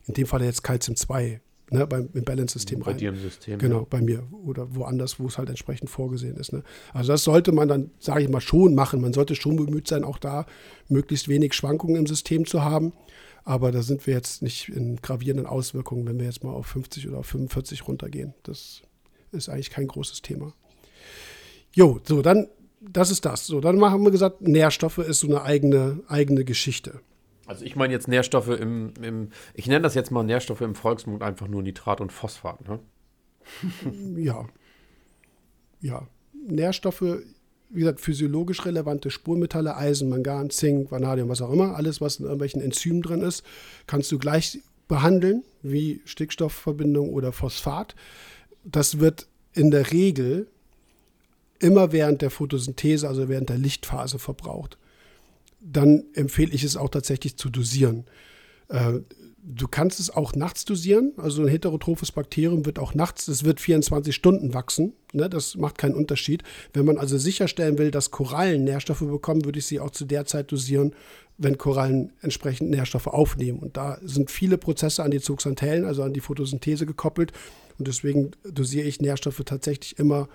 In dem Fall jetzt Calcium 2 ne, beim, im Balance-System rein. Bei dir im System. Genau, ja. bei mir oder woanders, wo es halt entsprechend vorgesehen ist. Ne? Also das sollte man dann, sage ich mal, schon machen. Man sollte schon bemüht sein, auch da möglichst wenig Schwankungen im System zu haben. Aber da sind wir jetzt nicht in gravierenden Auswirkungen, wenn wir jetzt mal auf 50 oder auf 45 runtergehen. Das ist eigentlich kein großes Thema. Jo, so, dann das ist das. So, dann haben wir gesagt, Nährstoffe ist so eine eigene, eigene Geschichte. Also ich meine jetzt Nährstoffe im, im, ich nenne das jetzt mal Nährstoffe im Volksmund einfach nur Nitrat und Phosphat, ne? [LAUGHS] ja. Ja. Nährstoffe, wie gesagt, physiologisch relevante Spurmetalle, Eisen, Mangan, Zink, Vanadium, was auch immer, alles, was in irgendwelchen Enzymen drin ist, kannst du gleich behandeln, wie Stickstoffverbindung oder Phosphat. Das wird in der Regel immer während der Photosynthese, also während der Lichtphase verbraucht. Dann empfehle ich es auch tatsächlich zu dosieren. Äh, du kannst es auch nachts dosieren. Also ein heterotrophes Bakterium wird auch nachts, es wird 24 Stunden wachsen. Ne? Das macht keinen Unterschied. Wenn man also sicherstellen will, dass Korallen Nährstoffe bekommen, würde ich sie auch zu der Zeit dosieren, wenn Korallen entsprechend Nährstoffe aufnehmen. Und da sind viele Prozesse an die Zooxanthellen, also an die Photosynthese gekoppelt. Und deswegen dosiere ich Nährstoffe tatsächlich immer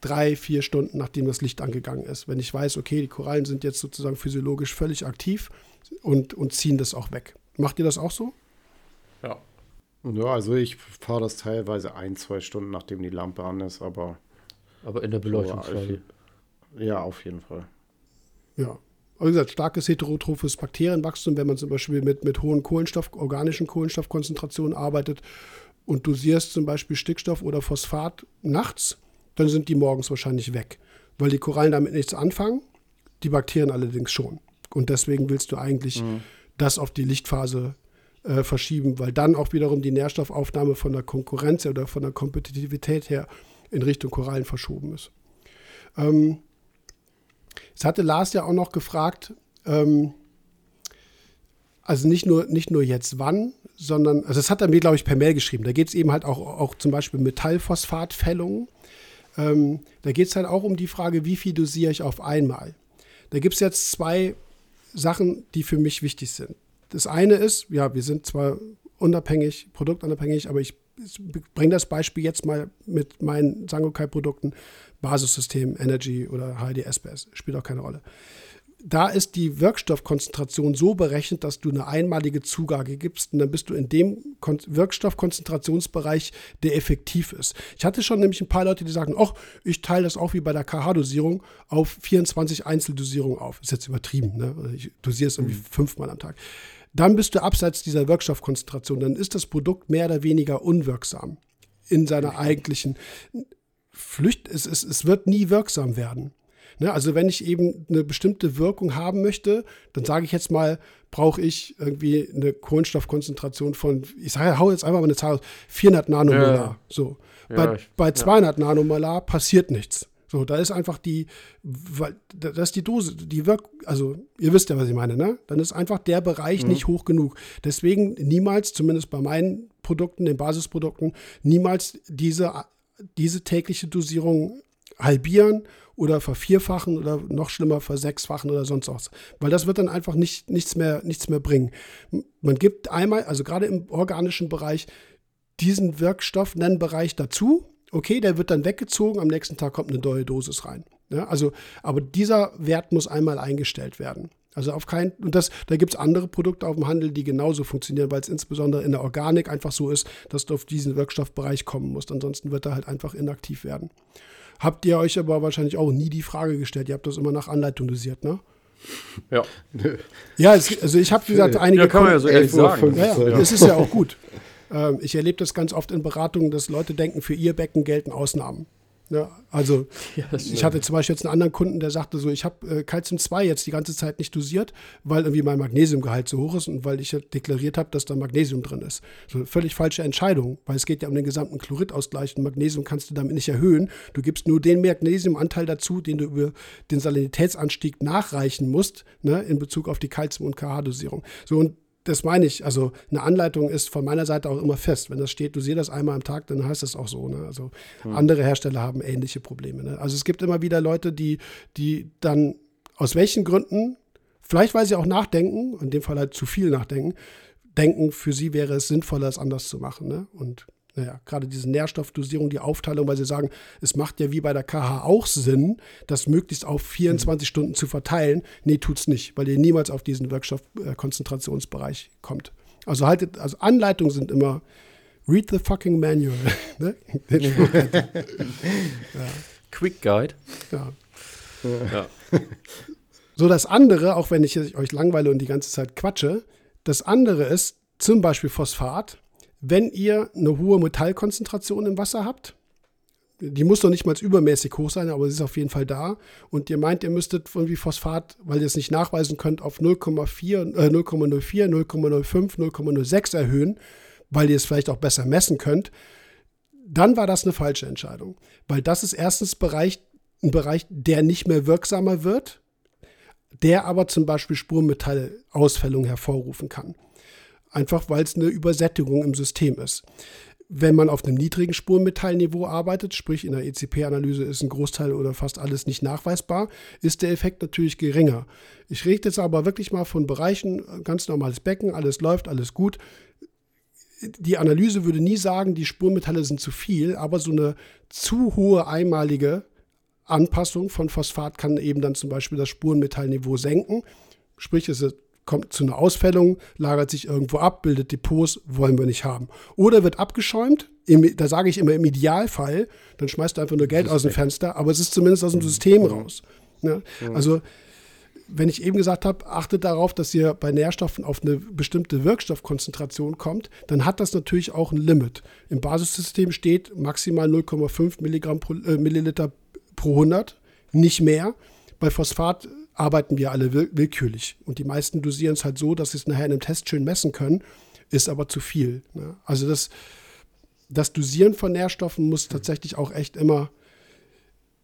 drei, vier Stunden, nachdem das Licht angegangen ist. Wenn ich weiß, okay, die Korallen sind jetzt sozusagen physiologisch völlig aktiv und, und ziehen das auch weg. Macht ihr das auch so? Ja. Ja, also ich fahre das teilweise ein, zwei Stunden, nachdem die Lampe an ist, aber. Aber in der Beleuchtungsphase. Ja, auf jeden Fall. Ja. Wie gesagt, starkes heterotrophes Bakterienwachstum, wenn man zum Beispiel mit, mit hohen Kohlenstoff, organischen Kohlenstoffkonzentrationen arbeitet und dosierst zum Beispiel Stickstoff oder Phosphat nachts, dann sind die morgens wahrscheinlich weg, weil die Korallen damit nichts anfangen, die Bakterien allerdings schon. Und deswegen willst du eigentlich mhm das auf die Lichtphase äh, verschieben, weil dann auch wiederum die Nährstoffaufnahme von der Konkurrenz oder von der Kompetitivität her in Richtung Korallen verschoben ist. Ähm, es hatte Lars ja auch noch gefragt, ähm, also nicht nur, nicht nur jetzt wann, sondern, also das hat er mir, glaube ich, per Mail geschrieben. Da geht es eben halt auch, auch zum Beispiel Metallphosphatfällungen. Ähm, da geht es halt auch um die Frage, wie viel dosiere ich auf einmal. Da gibt es jetzt zwei Sachen, die für mich wichtig sind. Das eine ist, ja, wir sind zwar unabhängig, produktunabhängig, aber ich, bringe das Beispiel jetzt mal mit meinen Sangokai-Produkten, Basissystem, Energy oder HDSPS, spielt auch keine Rolle da ist die Wirkstoffkonzentration so berechnet, dass du eine einmalige Zugabe gibst und dann bist du in dem Kon Wirkstoffkonzentrationsbereich, der effektiv ist. Ich hatte schon nämlich ein paar Leute, die sagen, ach, ich teile das auch wie bei der KH-Dosierung auf 24 Einzeldosierungen auf. Ist jetzt übertrieben, ne? Ich dosiere es irgendwie mhm. fünfmal am Tag. Dann bist du abseits dieser Wirkstoffkonzentration. Dann ist das Produkt mehr oder weniger unwirksam in seiner eigentlichen Flücht. Es, es, es wird nie wirksam werden. Ne? Also wenn ich eben eine bestimmte Wirkung haben möchte, dann sage ich jetzt mal, brauche ich irgendwie eine Kohlenstoffkonzentration von, ich sage, hau jetzt einfach mal eine Zahl 400 Nanomolar. Ja. So. Ja, bei, ich, bei 200 ja. Nanomolar passiert nichts. So, da ist einfach die, das ist die Dose, die wirkt, also ihr wisst ja, was ich meine, ne? Dann ist einfach der Bereich mhm. nicht hoch genug. Deswegen niemals, zumindest bei meinen Produkten, den Basisprodukten, niemals diese, diese tägliche Dosierung halbieren oder vervierfachen oder noch schlimmer versechsfachen oder sonst was. Weil das wird dann einfach nicht, nichts, mehr, nichts mehr bringen. Man gibt einmal, also gerade im organischen Bereich, diesen Wirkstoff-Nennbereich dazu. Okay, der wird dann weggezogen, am nächsten Tag kommt eine neue Dosis rein. Ja, also, aber dieser Wert muss einmal eingestellt werden. Also auf keinen, und das, da gibt es andere Produkte auf dem Handel, die genauso funktionieren, weil es insbesondere in der Organik einfach so ist, dass du auf diesen Wirkstoffbereich kommen musst. Ansonsten wird er halt einfach inaktiv werden. Habt ihr euch aber wahrscheinlich auch nie die Frage gestellt. Ihr habt das immer nach Anleitung dosiert, ne? Ja. [LAUGHS] Ja, es, also ich habe, wie gesagt, einige. Ja, kann man ja so ehrlich sagen. Ja, ja, das ist ja auch gut. Ähm, ich erlebe das ganz oft in Beratungen, dass Leute denken, für ihr Becken gelten Ausnahmen. Ja, also [LAUGHS] ja, ich hatte zum Beispiel jetzt einen anderen Kunden, der sagte so, ich habe äh, Calcium 2 jetzt die ganze Zeit nicht dosiert, weil irgendwie mein Magnesiumgehalt so hoch ist und weil ich ja deklariert habe, dass da Magnesium drin ist. So völlig falsche Entscheidung, weil es geht ja um den gesamten Chloridausgleich und Magnesium kannst du damit nicht erhöhen. Du gibst nur den Magnesiumanteil dazu, den du über den Salinitätsanstieg nachreichen musst, ne, in Bezug auf die Calcium- und KH-Dosierung. So und das meine ich. Also eine Anleitung ist von meiner Seite auch immer fest. Wenn das steht, du siehst das einmal am Tag, dann heißt das auch so. Ne? Also hm. andere Hersteller haben ähnliche Probleme. Ne? Also es gibt immer wieder Leute, die, die dann aus welchen Gründen, vielleicht weil sie auch nachdenken, in dem Fall halt zu viel nachdenken, denken, für sie wäre es sinnvoller, es anders zu machen. Ne? Und naja, gerade diese Nährstoffdosierung, die Aufteilung, weil sie sagen, es macht ja wie bei der KH auch Sinn, das möglichst auf 24 mhm. Stunden zu verteilen. Nee, tut's nicht, weil ihr niemals auf diesen Wirkstoffkonzentrationsbereich kommt. Also haltet, also Anleitungen sind immer read the fucking manual. [LAUGHS] ne? [LAUGHS] ja. Quick Guide. Ja. Ja. So, das andere, auch wenn ich euch langweile und die ganze Zeit quatsche, das andere ist zum Beispiel Phosphat. Wenn ihr eine hohe Metallkonzentration im Wasser habt, die muss doch nicht mal übermäßig hoch sein, aber sie ist auf jeden Fall da. Und ihr meint, ihr müsstet irgendwie Phosphat, weil ihr es nicht nachweisen könnt, auf 0,4, äh, 0,04, 0,05, 0,06 erhöhen, weil ihr es vielleicht auch besser messen könnt, dann war das eine falsche Entscheidung. Weil das ist erstens Bereich, ein Bereich, der nicht mehr wirksamer wird, der aber zum Beispiel Spurmetallausfällung hervorrufen kann. Einfach weil es eine Übersättigung im System ist. Wenn man auf einem niedrigen Spurmetallniveau arbeitet, sprich in der ECP-Analyse ist ein Großteil oder fast alles nicht nachweisbar, ist der Effekt natürlich geringer. Ich rede jetzt aber wirklich mal von Bereichen, ganz normales Becken, alles läuft, alles gut. Die Analyse würde nie sagen, die Spurmetalle sind zu viel, aber so eine zu hohe einmalige Anpassung von Phosphat kann eben dann zum Beispiel das Spurenmetallniveau senken. Sprich, es kommt zu einer Ausfällung, lagert sich irgendwo ab, bildet Depots, wollen wir nicht haben. Oder wird abgeschäumt, im, da sage ich immer im Idealfall, dann schmeißt du einfach nur Geld aus dem Fenster, aber es ist zumindest aus dem System raus. Ne? Also wenn ich eben gesagt habe, achtet darauf, dass ihr bei Nährstoffen auf eine bestimmte Wirkstoffkonzentration kommt, dann hat das natürlich auch ein Limit. Im Basissystem steht maximal 0,5 Milligramm pro, äh, Milliliter pro 100, nicht mehr. Bei Phosphat arbeiten wir alle will willkürlich. Und die meisten dosieren es halt so, dass sie es nachher in einem Test schön messen können, ist aber zu viel. Ne? Also das, das Dosieren von Nährstoffen muss tatsächlich auch echt immer,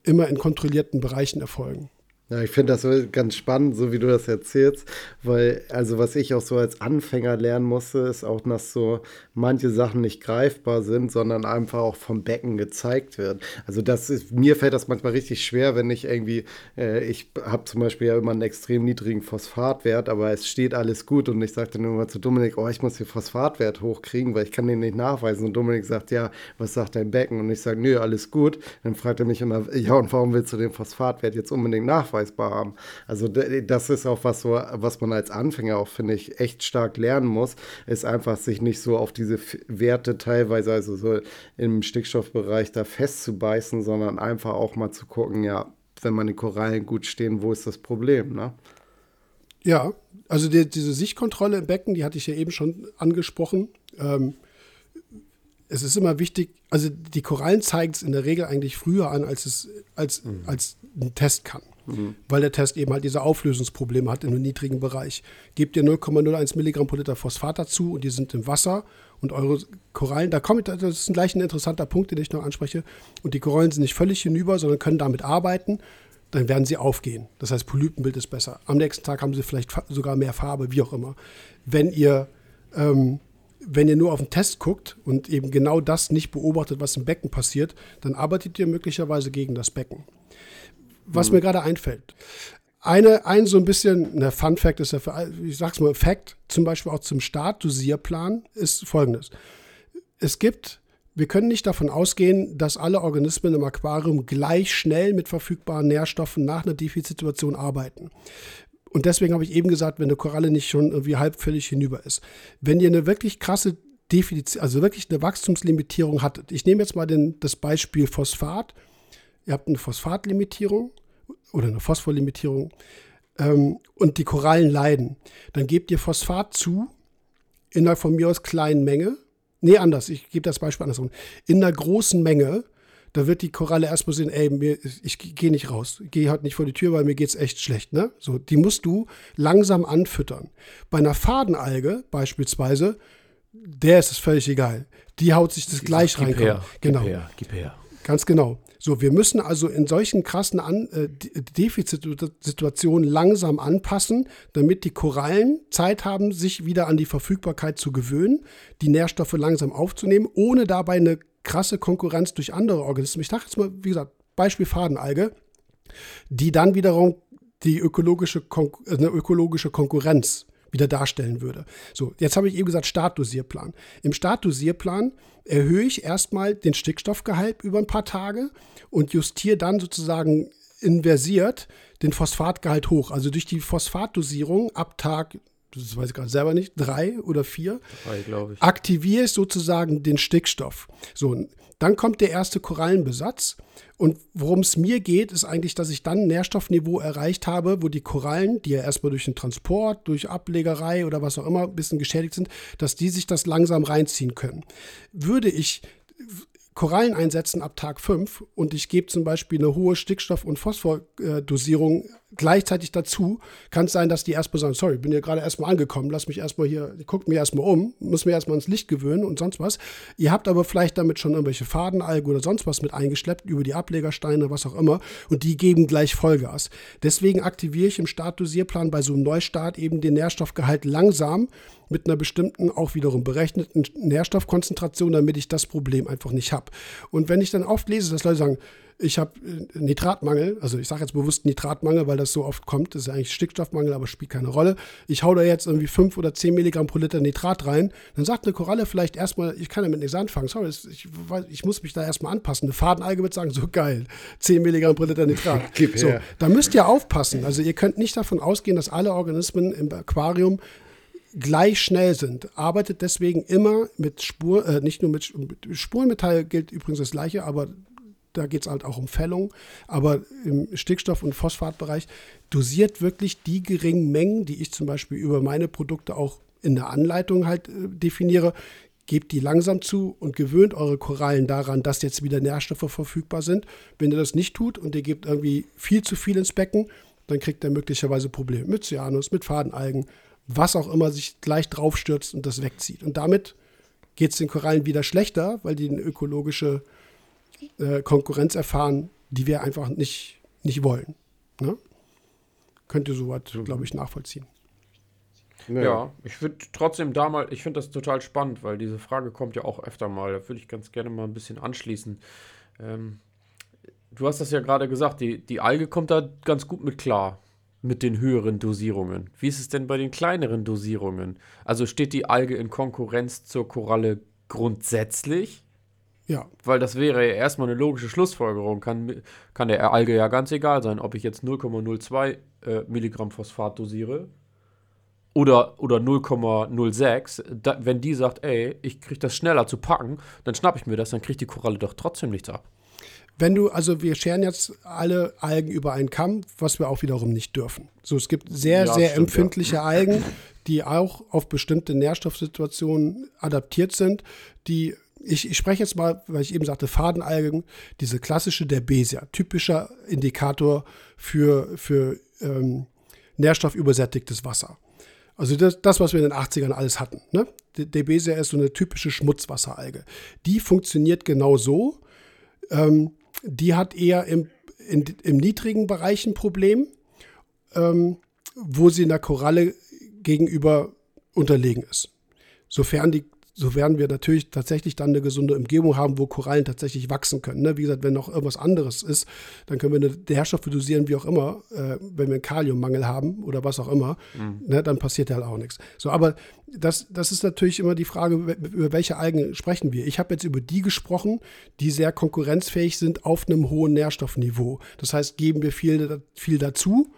immer in kontrollierten Bereichen erfolgen. Ja, ich finde das ganz spannend, so wie du das erzählst, weil, also was ich auch so als Anfänger lernen musste, ist auch, dass so manche Sachen nicht greifbar sind, sondern einfach auch vom Becken gezeigt wird. Also das ist, mir fällt das manchmal richtig schwer, wenn ich irgendwie, äh, ich habe zum Beispiel ja immer einen extrem niedrigen Phosphatwert, aber es steht alles gut und ich sagte dann immer zu Dominik, oh, ich muss den Phosphatwert hochkriegen, weil ich kann den nicht nachweisen. Und Dominik sagt, ja, was sagt dein Becken? Und ich sage, nö, alles gut. Dann fragt er mich, ja, und warum willst du den Phosphatwert jetzt unbedingt nachweisen? Nachweisbar haben. Also das ist auch was, so, was man als Anfänger auch, finde ich, echt stark lernen muss, ist einfach sich nicht so auf diese Werte teilweise, also so im Stickstoffbereich da festzubeißen, sondern einfach auch mal zu gucken, ja, wenn meine Korallen gut stehen, wo ist das Problem, ne? Ja, also die, diese Sichtkontrolle im Becken, die hatte ich ja eben schon angesprochen. Ähm, es ist immer wichtig, also die Korallen zeigen es in der Regel eigentlich früher an, als es als, mhm. als ein Test kann mhm. weil der Test eben halt diese Auflösungsprobleme hat in einem niedrigen Bereich. Gebt ihr 0,01 Milligramm pro Liter Phosphat dazu und die sind im Wasser und eure Korallen, da kommt, das ist gleich ein interessanter Punkt, den ich noch anspreche, und die Korallen sind nicht völlig hinüber, sondern können damit arbeiten, dann werden sie aufgehen. Das heißt, Polypenbild ist besser. Am nächsten Tag haben sie vielleicht sogar mehr Farbe, wie auch immer. Wenn ihr ähm, wenn ihr nur auf den Test guckt und eben genau das nicht beobachtet, was im Becken passiert, dann arbeitet ihr möglicherweise gegen das Becken was mhm. mir gerade einfällt. Eine, ein so ein bisschen, ne, Fun Fact ist ja, für, ich sag's mal, Fact, zum Beispiel auch zum Start-Dosierplan, ist folgendes. Es gibt, wir können nicht davon ausgehen, dass alle Organismen im Aquarium gleich schnell mit verfügbaren Nährstoffen nach einer Defizitsituation arbeiten. Und deswegen habe ich eben gesagt, wenn eine Koralle nicht schon irgendwie halbvöllig hinüber ist. Wenn ihr eine wirklich krasse Defizit, also wirklich eine Wachstumslimitierung hattet, ich nehme jetzt mal den, das Beispiel Phosphat, ihr habt eine Phosphatlimitierung oder eine Phosphorlimitierung ähm, und die Korallen leiden, dann gebt ihr Phosphat zu in einer von mir aus kleinen Menge. Nee, anders, ich gebe das Beispiel andersrum. In einer großen Menge, da wird die Koralle erstmal sehen, ey, mir, ich gehe nicht raus, gehe halt nicht vor die Tür, weil mir geht es echt schlecht. Ne? So, die musst du langsam anfüttern. Bei einer Fadenalge beispielsweise, der ist es völlig egal. Die haut sich das gleich rein. Genau. Gib her, gib her. Ganz genau. So, wir müssen also in solchen krassen An äh, Defizitsituationen langsam anpassen, damit die Korallen Zeit haben, sich wieder an die Verfügbarkeit zu gewöhnen, die Nährstoffe langsam aufzunehmen, ohne dabei eine krasse Konkurrenz durch andere Organismen. Ich dachte jetzt mal, wie gesagt, Beispiel Fadenalge, die dann wiederum die ökologische, Kon eine ökologische Konkurrenz wieder darstellen würde. So, jetzt habe ich eben gesagt Startdosierplan. Im Startdosierplan erhöhe ich erstmal den Stickstoffgehalt über ein paar Tage und justiere dann sozusagen inversiert den Phosphatgehalt hoch. Also durch die Phosphatdosierung ab Tag das weiß ich gerade selber nicht, drei oder vier, Drei, glaube ich. aktiviere ich sozusagen den Stickstoff. So, dann kommt der erste Korallenbesatz. Und worum es mir geht, ist eigentlich, dass ich dann ein Nährstoffniveau erreicht habe, wo die Korallen, die ja erstmal durch den Transport, durch Ablegerei oder was auch immer ein bisschen geschädigt sind, dass die sich das langsam reinziehen können. Würde ich Korallen einsetzen ab Tag 5 und ich gebe zum Beispiel eine hohe Stickstoff- und Phosphordosierung gleichzeitig dazu, kann es sein, dass die erstmal sagen, sorry, bin ja gerade erstmal angekommen, lass mich erstmal hier, guckt mir erstmal um, muss mir erstmal ins Licht gewöhnen und sonst was. Ihr habt aber vielleicht damit schon irgendwelche Fadenalgen oder sonst was mit eingeschleppt, über die Ablegersteine, was auch immer, und die geben gleich Vollgas. Deswegen aktiviere ich im Startdosierplan bei so einem Neustart eben den Nährstoffgehalt langsam mit einer bestimmten, auch wiederum berechneten Nährstoffkonzentration, damit ich das Problem einfach nicht habe. Und wenn ich dann oft lese, dass Leute sagen, ich habe äh, Nitratmangel, also ich sage jetzt bewusst Nitratmangel, weil das so oft kommt, das ist ja eigentlich Stickstoffmangel, aber spielt keine Rolle. Ich hau da jetzt irgendwie 5 oder 10 Milligramm pro Liter Nitrat rein, dann sagt eine Koralle vielleicht erstmal, ich kann damit nichts anfangen, sorry, ich, ich muss mich da erstmal anpassen. Eine Fadenalge wird sagen, so geil, 10 Milligramm pro Liter Nitrat. [LAUGHS] Gib so, her. da müsst ihr aufpassen. Also ihr könnt nicht davon ausgehen, dass alle Organismen im Aquarium gleich schnell sind. Arbeitet deswegen immer mit Spur, äh, nicht nur mit, Spurenmetall gilt übrigens das gleiche, aber da geht es halt auch um Fällung. Aber im Stickstoff- und Phosphatbereich dosiert wirklich die geringen Mengen, die ich zum Beispiel über meine Produkte auch in der Anleitung halt äh, definiere, gebt die langsam zu und gewöhnt eure Korallen daran, dass jetzt wieder Nährstoffe verfügbar sind. Wenn ihr das nicht tut und ihr gebt irgendwie viel zu viel ins Becken, dann kriegt ihr möglicherweise Probleme mit Cyanus, mit Fadenalgen, was auch immer sich gleich draufstürzt und das wegzieht. Und damit geht es den Korallen wieder schlechter, weil die eine ökologische äh, Konkurrenz erfahren, die wir einfach nicht, nicht wollen. Ne? Könnt ihr sowas, glaube ich, nachvollziehen. Ja, ich würde trotzdem da mal, ich finde das total spannend, weil diese Frage kommt ja auch öfter mal. Da würde ich ganz gerne mal ein bisschen anschließen. Ähm, du hast das ja gerade gesagt, die, die Alge kommt da ganz gut mit klar, mit den höheren Dosierungen. Wie ist es denn bei den kleineren Dosierungen? Also steht die Alge in Konkurrenz zur Koralle grundsätzlich? Ja, Weil das wäre ja erstmal eine logische Schlussfolgerung. Kann, kann der Alge ja ganz egal sein, ob ich jetzt 0,02 äh, Milligramm Phosphat dosiere oder, oder 0,06. Da, wenn die sagt, ey, ich kriege das schneller zu packen, dann schnapp ich mir das, dann kriegt die Koralle doch trotzdem nichts ab. Wenn du, also wir scheren jetzt alle Algen über einen Kamm, was wir auch wiederum nicht dürfen. So, es gibt sehr, Ja, sehr stimmt, empfindliche Algen, die auch auf bestimmte Nährstoffsituationen adaptiert sind, die ich, ich spreche jetzt mal, weil ich eben sagte, Fadenalgen, diese klassische Derbesia, typischer Indikator für, für ähm, nährstoffübersättigtes Wasser. Also das, das, was wir in den 80ern alles hatten. Ne? Derbesia ist so eine typische Schmutzwasseralge. Die funktioniert genau so. Ähm, die hat eher im, in, im niedrigen Bereich ein Problem, ähm, wo sie einer Koralle gegenüber unterlegen ist. Sofern die so werden wir natürlich tatsächlich dann eine gesunde Umgebung haben, wo Korallen tatsächlich wachsen können. Ne? Wie gesagt, wenn noch irgendwas anderes ist, dann können wir eine Nährstoffe dosieren, wie auch immer, äh, wenn wir einen Kaliummangel haben oder was auch immer, ne? dann passiert halt auch nichts. So, aber das, das ist natürlich immer die Frage, über welche Algen sprechen wir. Ich habe jetzt über die gesprochen, die sehr konkurrenzfähig sind auf einem hohen Nährstoffniveau. Das heißt, geben wir viel, viel dazu,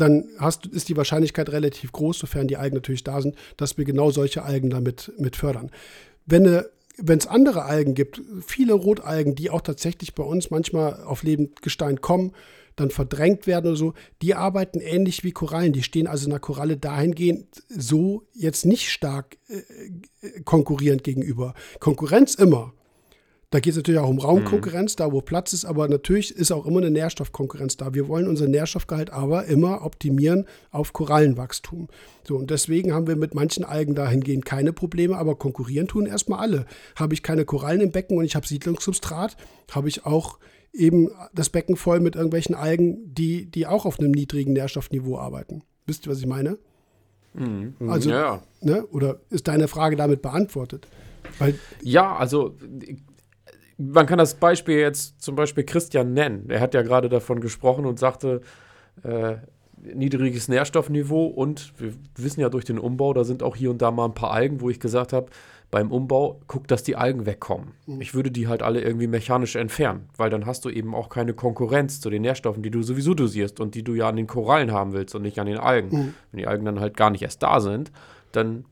dann hast, ist die Wahrscheinlichkeit relativ groß, sofern die Algen natürlich da sind, dass wir genau solche Algen damit mit fördern. Wenn es andere Algen gibt, viele Rotalgen, die auch tatsächlich bei uns manchmal auf Lebendgestein kommen, dann verdrängt werden oder so, die arbeiten ähnlich wie Korallen. Die stehen also einer Koralle dahingehend so jetzt nicht stark äh, konkurrierend gegenüber. Konkurrenz immer. Da geht es natürlich auch um Raumkonkurrenz, da wo Platz ist, aber natürlich ist auch immer eine Nährstoffkonkurrenz da. Wir wollen unseren Nährstoffgehalt aber immer optimieren auf Korallenwachstum. So, und deswegen haben wir mit manchen Algen dahingehend keine Probleme, aber konkurrieren tun erstmal alle. Habe ich keine Korallen im Becken und ich habe Siedlungssubstrat, habe ich auch eben das Becken voll mit irgendwelchen Algen, die, die auch auf einem niedrigen Nährstoffniveau arbeiten. Wisst ihr, was ich meine? Also, ja. ne? Oder ist deine Frage damit beantwortet? Weil Ja, also man kann das Beispiel jetzt zum Beispiel Christian nennen. Er hat ja gerade davon gesprochen und sagte, äh, niedriges Nährstoffniveau und wir wissen ja durch den Umbau, da sind auch hier und da mal ein paar Algen, wo ich gesagt habe, beim Umbau, guck, dass die Algen wegkommen. Ich würde die halt alle irgendwie mechanisch entfernen, weil dann hast du eben auch keine Konkurrenz zu den Nährstoffen, die du sowieso dosierst und die du ja an den Korallen haben willst und nicht an den Algen. Wenn die Algen dann halt gar nicht erst da sind, dann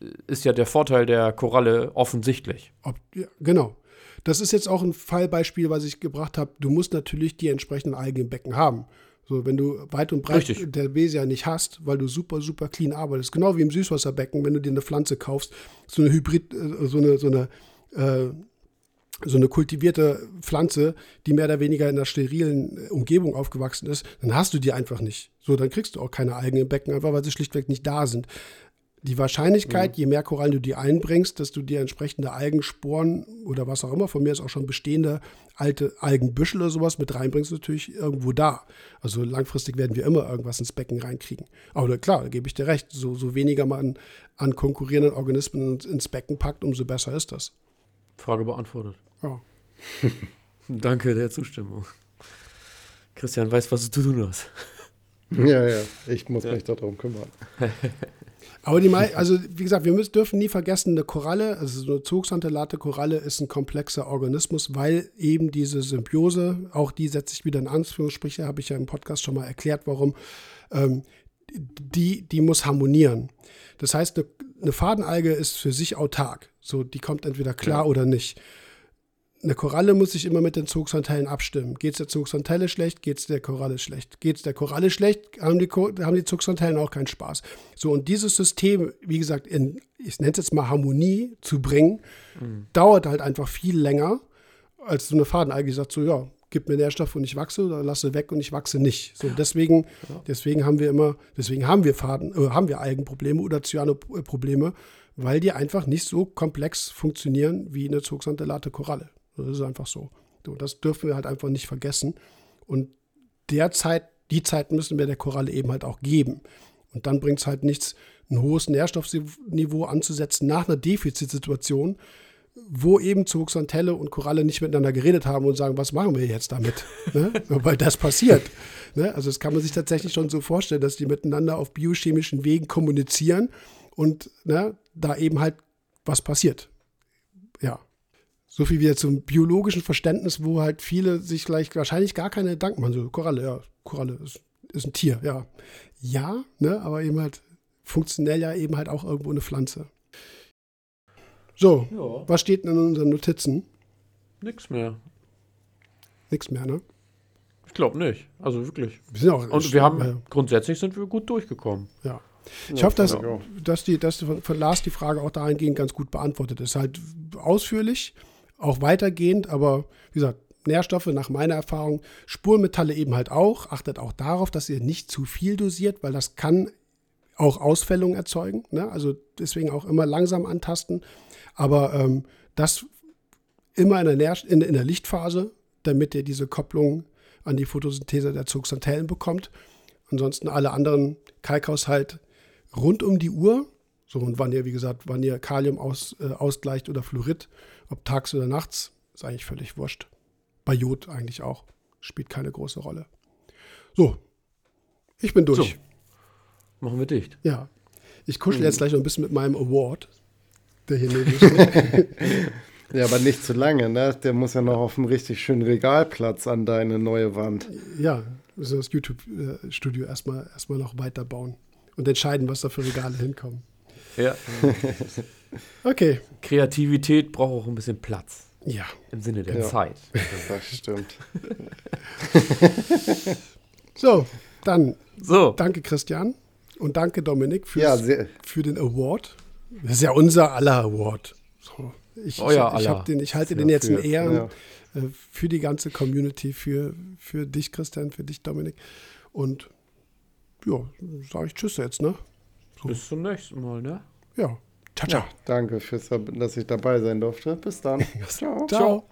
äh, ist ja der Vorteil der Koralle offensichtlich. Ob, ja, genau. Das ist jetzt auch ein Fallbeispiel, was ich gebracht habe. Du musst natürlich die entsprechenden Algen im Becken haben. So, wenn du weit und breit Richtig. der Besia nicht hast, weil du super, super clean arbeitest, genau wie im Süßwasserbecken, wenn du dir eine Pflanze kaufst, so eine Hybrid, äh, so eine, so eine, äh, so eine kultivierte Pflanze, die mehr oder weniger in einer sterilen äh, Umgebung aufgewachsen ist, dann hast du die einfach nicht. So, dann kriegst du auch keine Algen im Becken, einfach weil sie schlichtweg nicht da sind. Die Wahrscheinlichkeit, je mehr Korallen du die einbringst, dass du dir entsprechende Algensporen oder was auch immer, von mir ist auch schon bestehende alte Algenbüschel oder sowas mit reinbringst, ist natürlich irgendwo da. Also langfristig werden wir immer irgendwas ins Becken reinkriegen. Aber klar, da gebe ich dir recht, so, so weniger man an konkurrierenden Organismen ins Becken packt, umso besser ist das. Frage beantwortet. Ja. [LAUGHS] Danke der Zustimmung. Christian weiß, was du tun hast. Ja, ja, ich muss mich darum kümmern. [LAUGHS] Aber die mei also wie gesagt, wir müssen, dürfen nie vergessen, eine Koralle, also so eine Zugsantelate Koralle ist ein komplexer Organismus, weil eben diese Symbiose, auch die setze ich wieder in Anführungsstriche, habe ich ja im Podcast schon mal erklärt, warum, ähm, die, die muss harmonieren. Das heißt, eine, eine Fadenalge ist für sich autark. So, die kommt entweder klar oder nicht. Eine Koralle muss sich immer mit den Zugsanteillen abstimmen. Geht es der Zugsanteille schlecht, geht es der Koralle schlecht. Geht es der Koralle schlecht, haben die, Ko- haben die Zugsanteillen auch keinen Spaß. So, und dieses System, wie gesagt, in, ich nenne es jetzt mal Harmonie zu bringen, dauert halt einfach viel länger, als so eine Fadenalge, sagt so, ja, gib mir Nährstoff und ich wachse oder lasse weg und ich wachse nicht. So, deswegen, deswegen haben wir immer, deswegen haben wir Faden, äh, haben wir Algenprobleme oder Cyanoprobleme, weil die einfach nicht so komplex funktionieren wie eine Zugsantelate Koralle. Das ist einfach so. so. Das dürfen wir halt einfach nicht vergessen. Und derzeit, die Zeit müssen wir der Koralle eben halt auch geben. Und dann bringt es halt nichts, ein hohes Nährstoffniveau anzusetzen nach einer Defizitsituation, wo eben Zooxanthelle und Koralle nicht miteinander geredet haben und sagen, was machen wir jetzt damit? [LAUGHS] ne? Weil das passiert. Ne? Also das kann man sich tatsächlich schon so vorstellen, dass die miteinander auf biochemischen Wegen kommunizieren und ne, da eben halt was passiert. Ja. So viel wieder zum biologischen Verständnis, wo halt viele sich gleich wahrscheinlich gar keine Gedanken machen. So, Koralle, ja, Koralle ist, ist ein Tier, ja. Ja, ne, aber eben halt funktionell ja eben halt auch irgendwo eine Pflanze. So, Ja, was steht denn in unseren Notizen? nix mehr. Nichts mehr, ne? Ich glaube nicht. Also wirklich. Wir sind auch, Und wir haben, äh, grundsätzlich sind wir gut durchgekommen. ja. Ich hoffe, dass, ja. dass, die, dass von Lars die Frage auch dahingehend ganz gut beantwortet ist. Halt ausführlich, auch weitergehend, aber wie gesagt, Nährstoffe nach meiner Erfahrung, Spurenmetalle eben halt auch. Achtet auch darauf, dass ihr nicht zu viel dosiert, weil das kann auch Ausfällungen erzeugen. Ne? Also deswegen auch immer langsam antasten. Aber ähm, das immer in der, Nähr in, in der Lichtphase, damit ihr diese Kopplung an die Photosynthese der Zooxanthellen bekommt. Ansonsten alle anderen Kalkhaushalt rund um die Uhr. So, und wann ihr, wie gesagt, wann ihr Kalium aus, äh, ausgleicht oder Fluorid, ob tags oder nachts, ist eigentlich völlig wurscht. Bei Jod eigentlich auch. Spielt keine große Rolle. So, ich bin durch. So. Machen wir dicht. Ja. Ich kuschel jetzt gleich noch ein bisschen mit meinem Award, der hier neben mir steht. [LAUGHS] Ja, aber nicht zu lange, ne? Der muss ja noch auf einem richtig schönen Regalplatz an deine neue Wand. ja, müssen wir das YouTube-Studio erstmal, erstmal noch weiterbauen und entscheiden, was da für Regale hinkommen. Ja. [LAUGHS] Okay, Kreativität braucht auch ein bisschen Platz. ja. Im Sinne der Ja. Zeit. Das stimmt. [LAUGHS] So, dann So. danke Christian und danke Dominik fürs, Ja, sehr, für den Award. Das ist ja unser aller Award. So, ich, Euer ich, ich, aller. den, ich halte Ja, den jetzt in für- Ehren ja. äh, für die ganze Community, für, für dich Christian, für dich Dominik. Und ja, sage ich Tschüss jetzt, ne? Bis zum nächsten Mal, ne? Ja, ciao, ciao. danke, fürs, dass ich dabei sein durfte. Bis dann. [LAUGHS] Ciao. Ciao.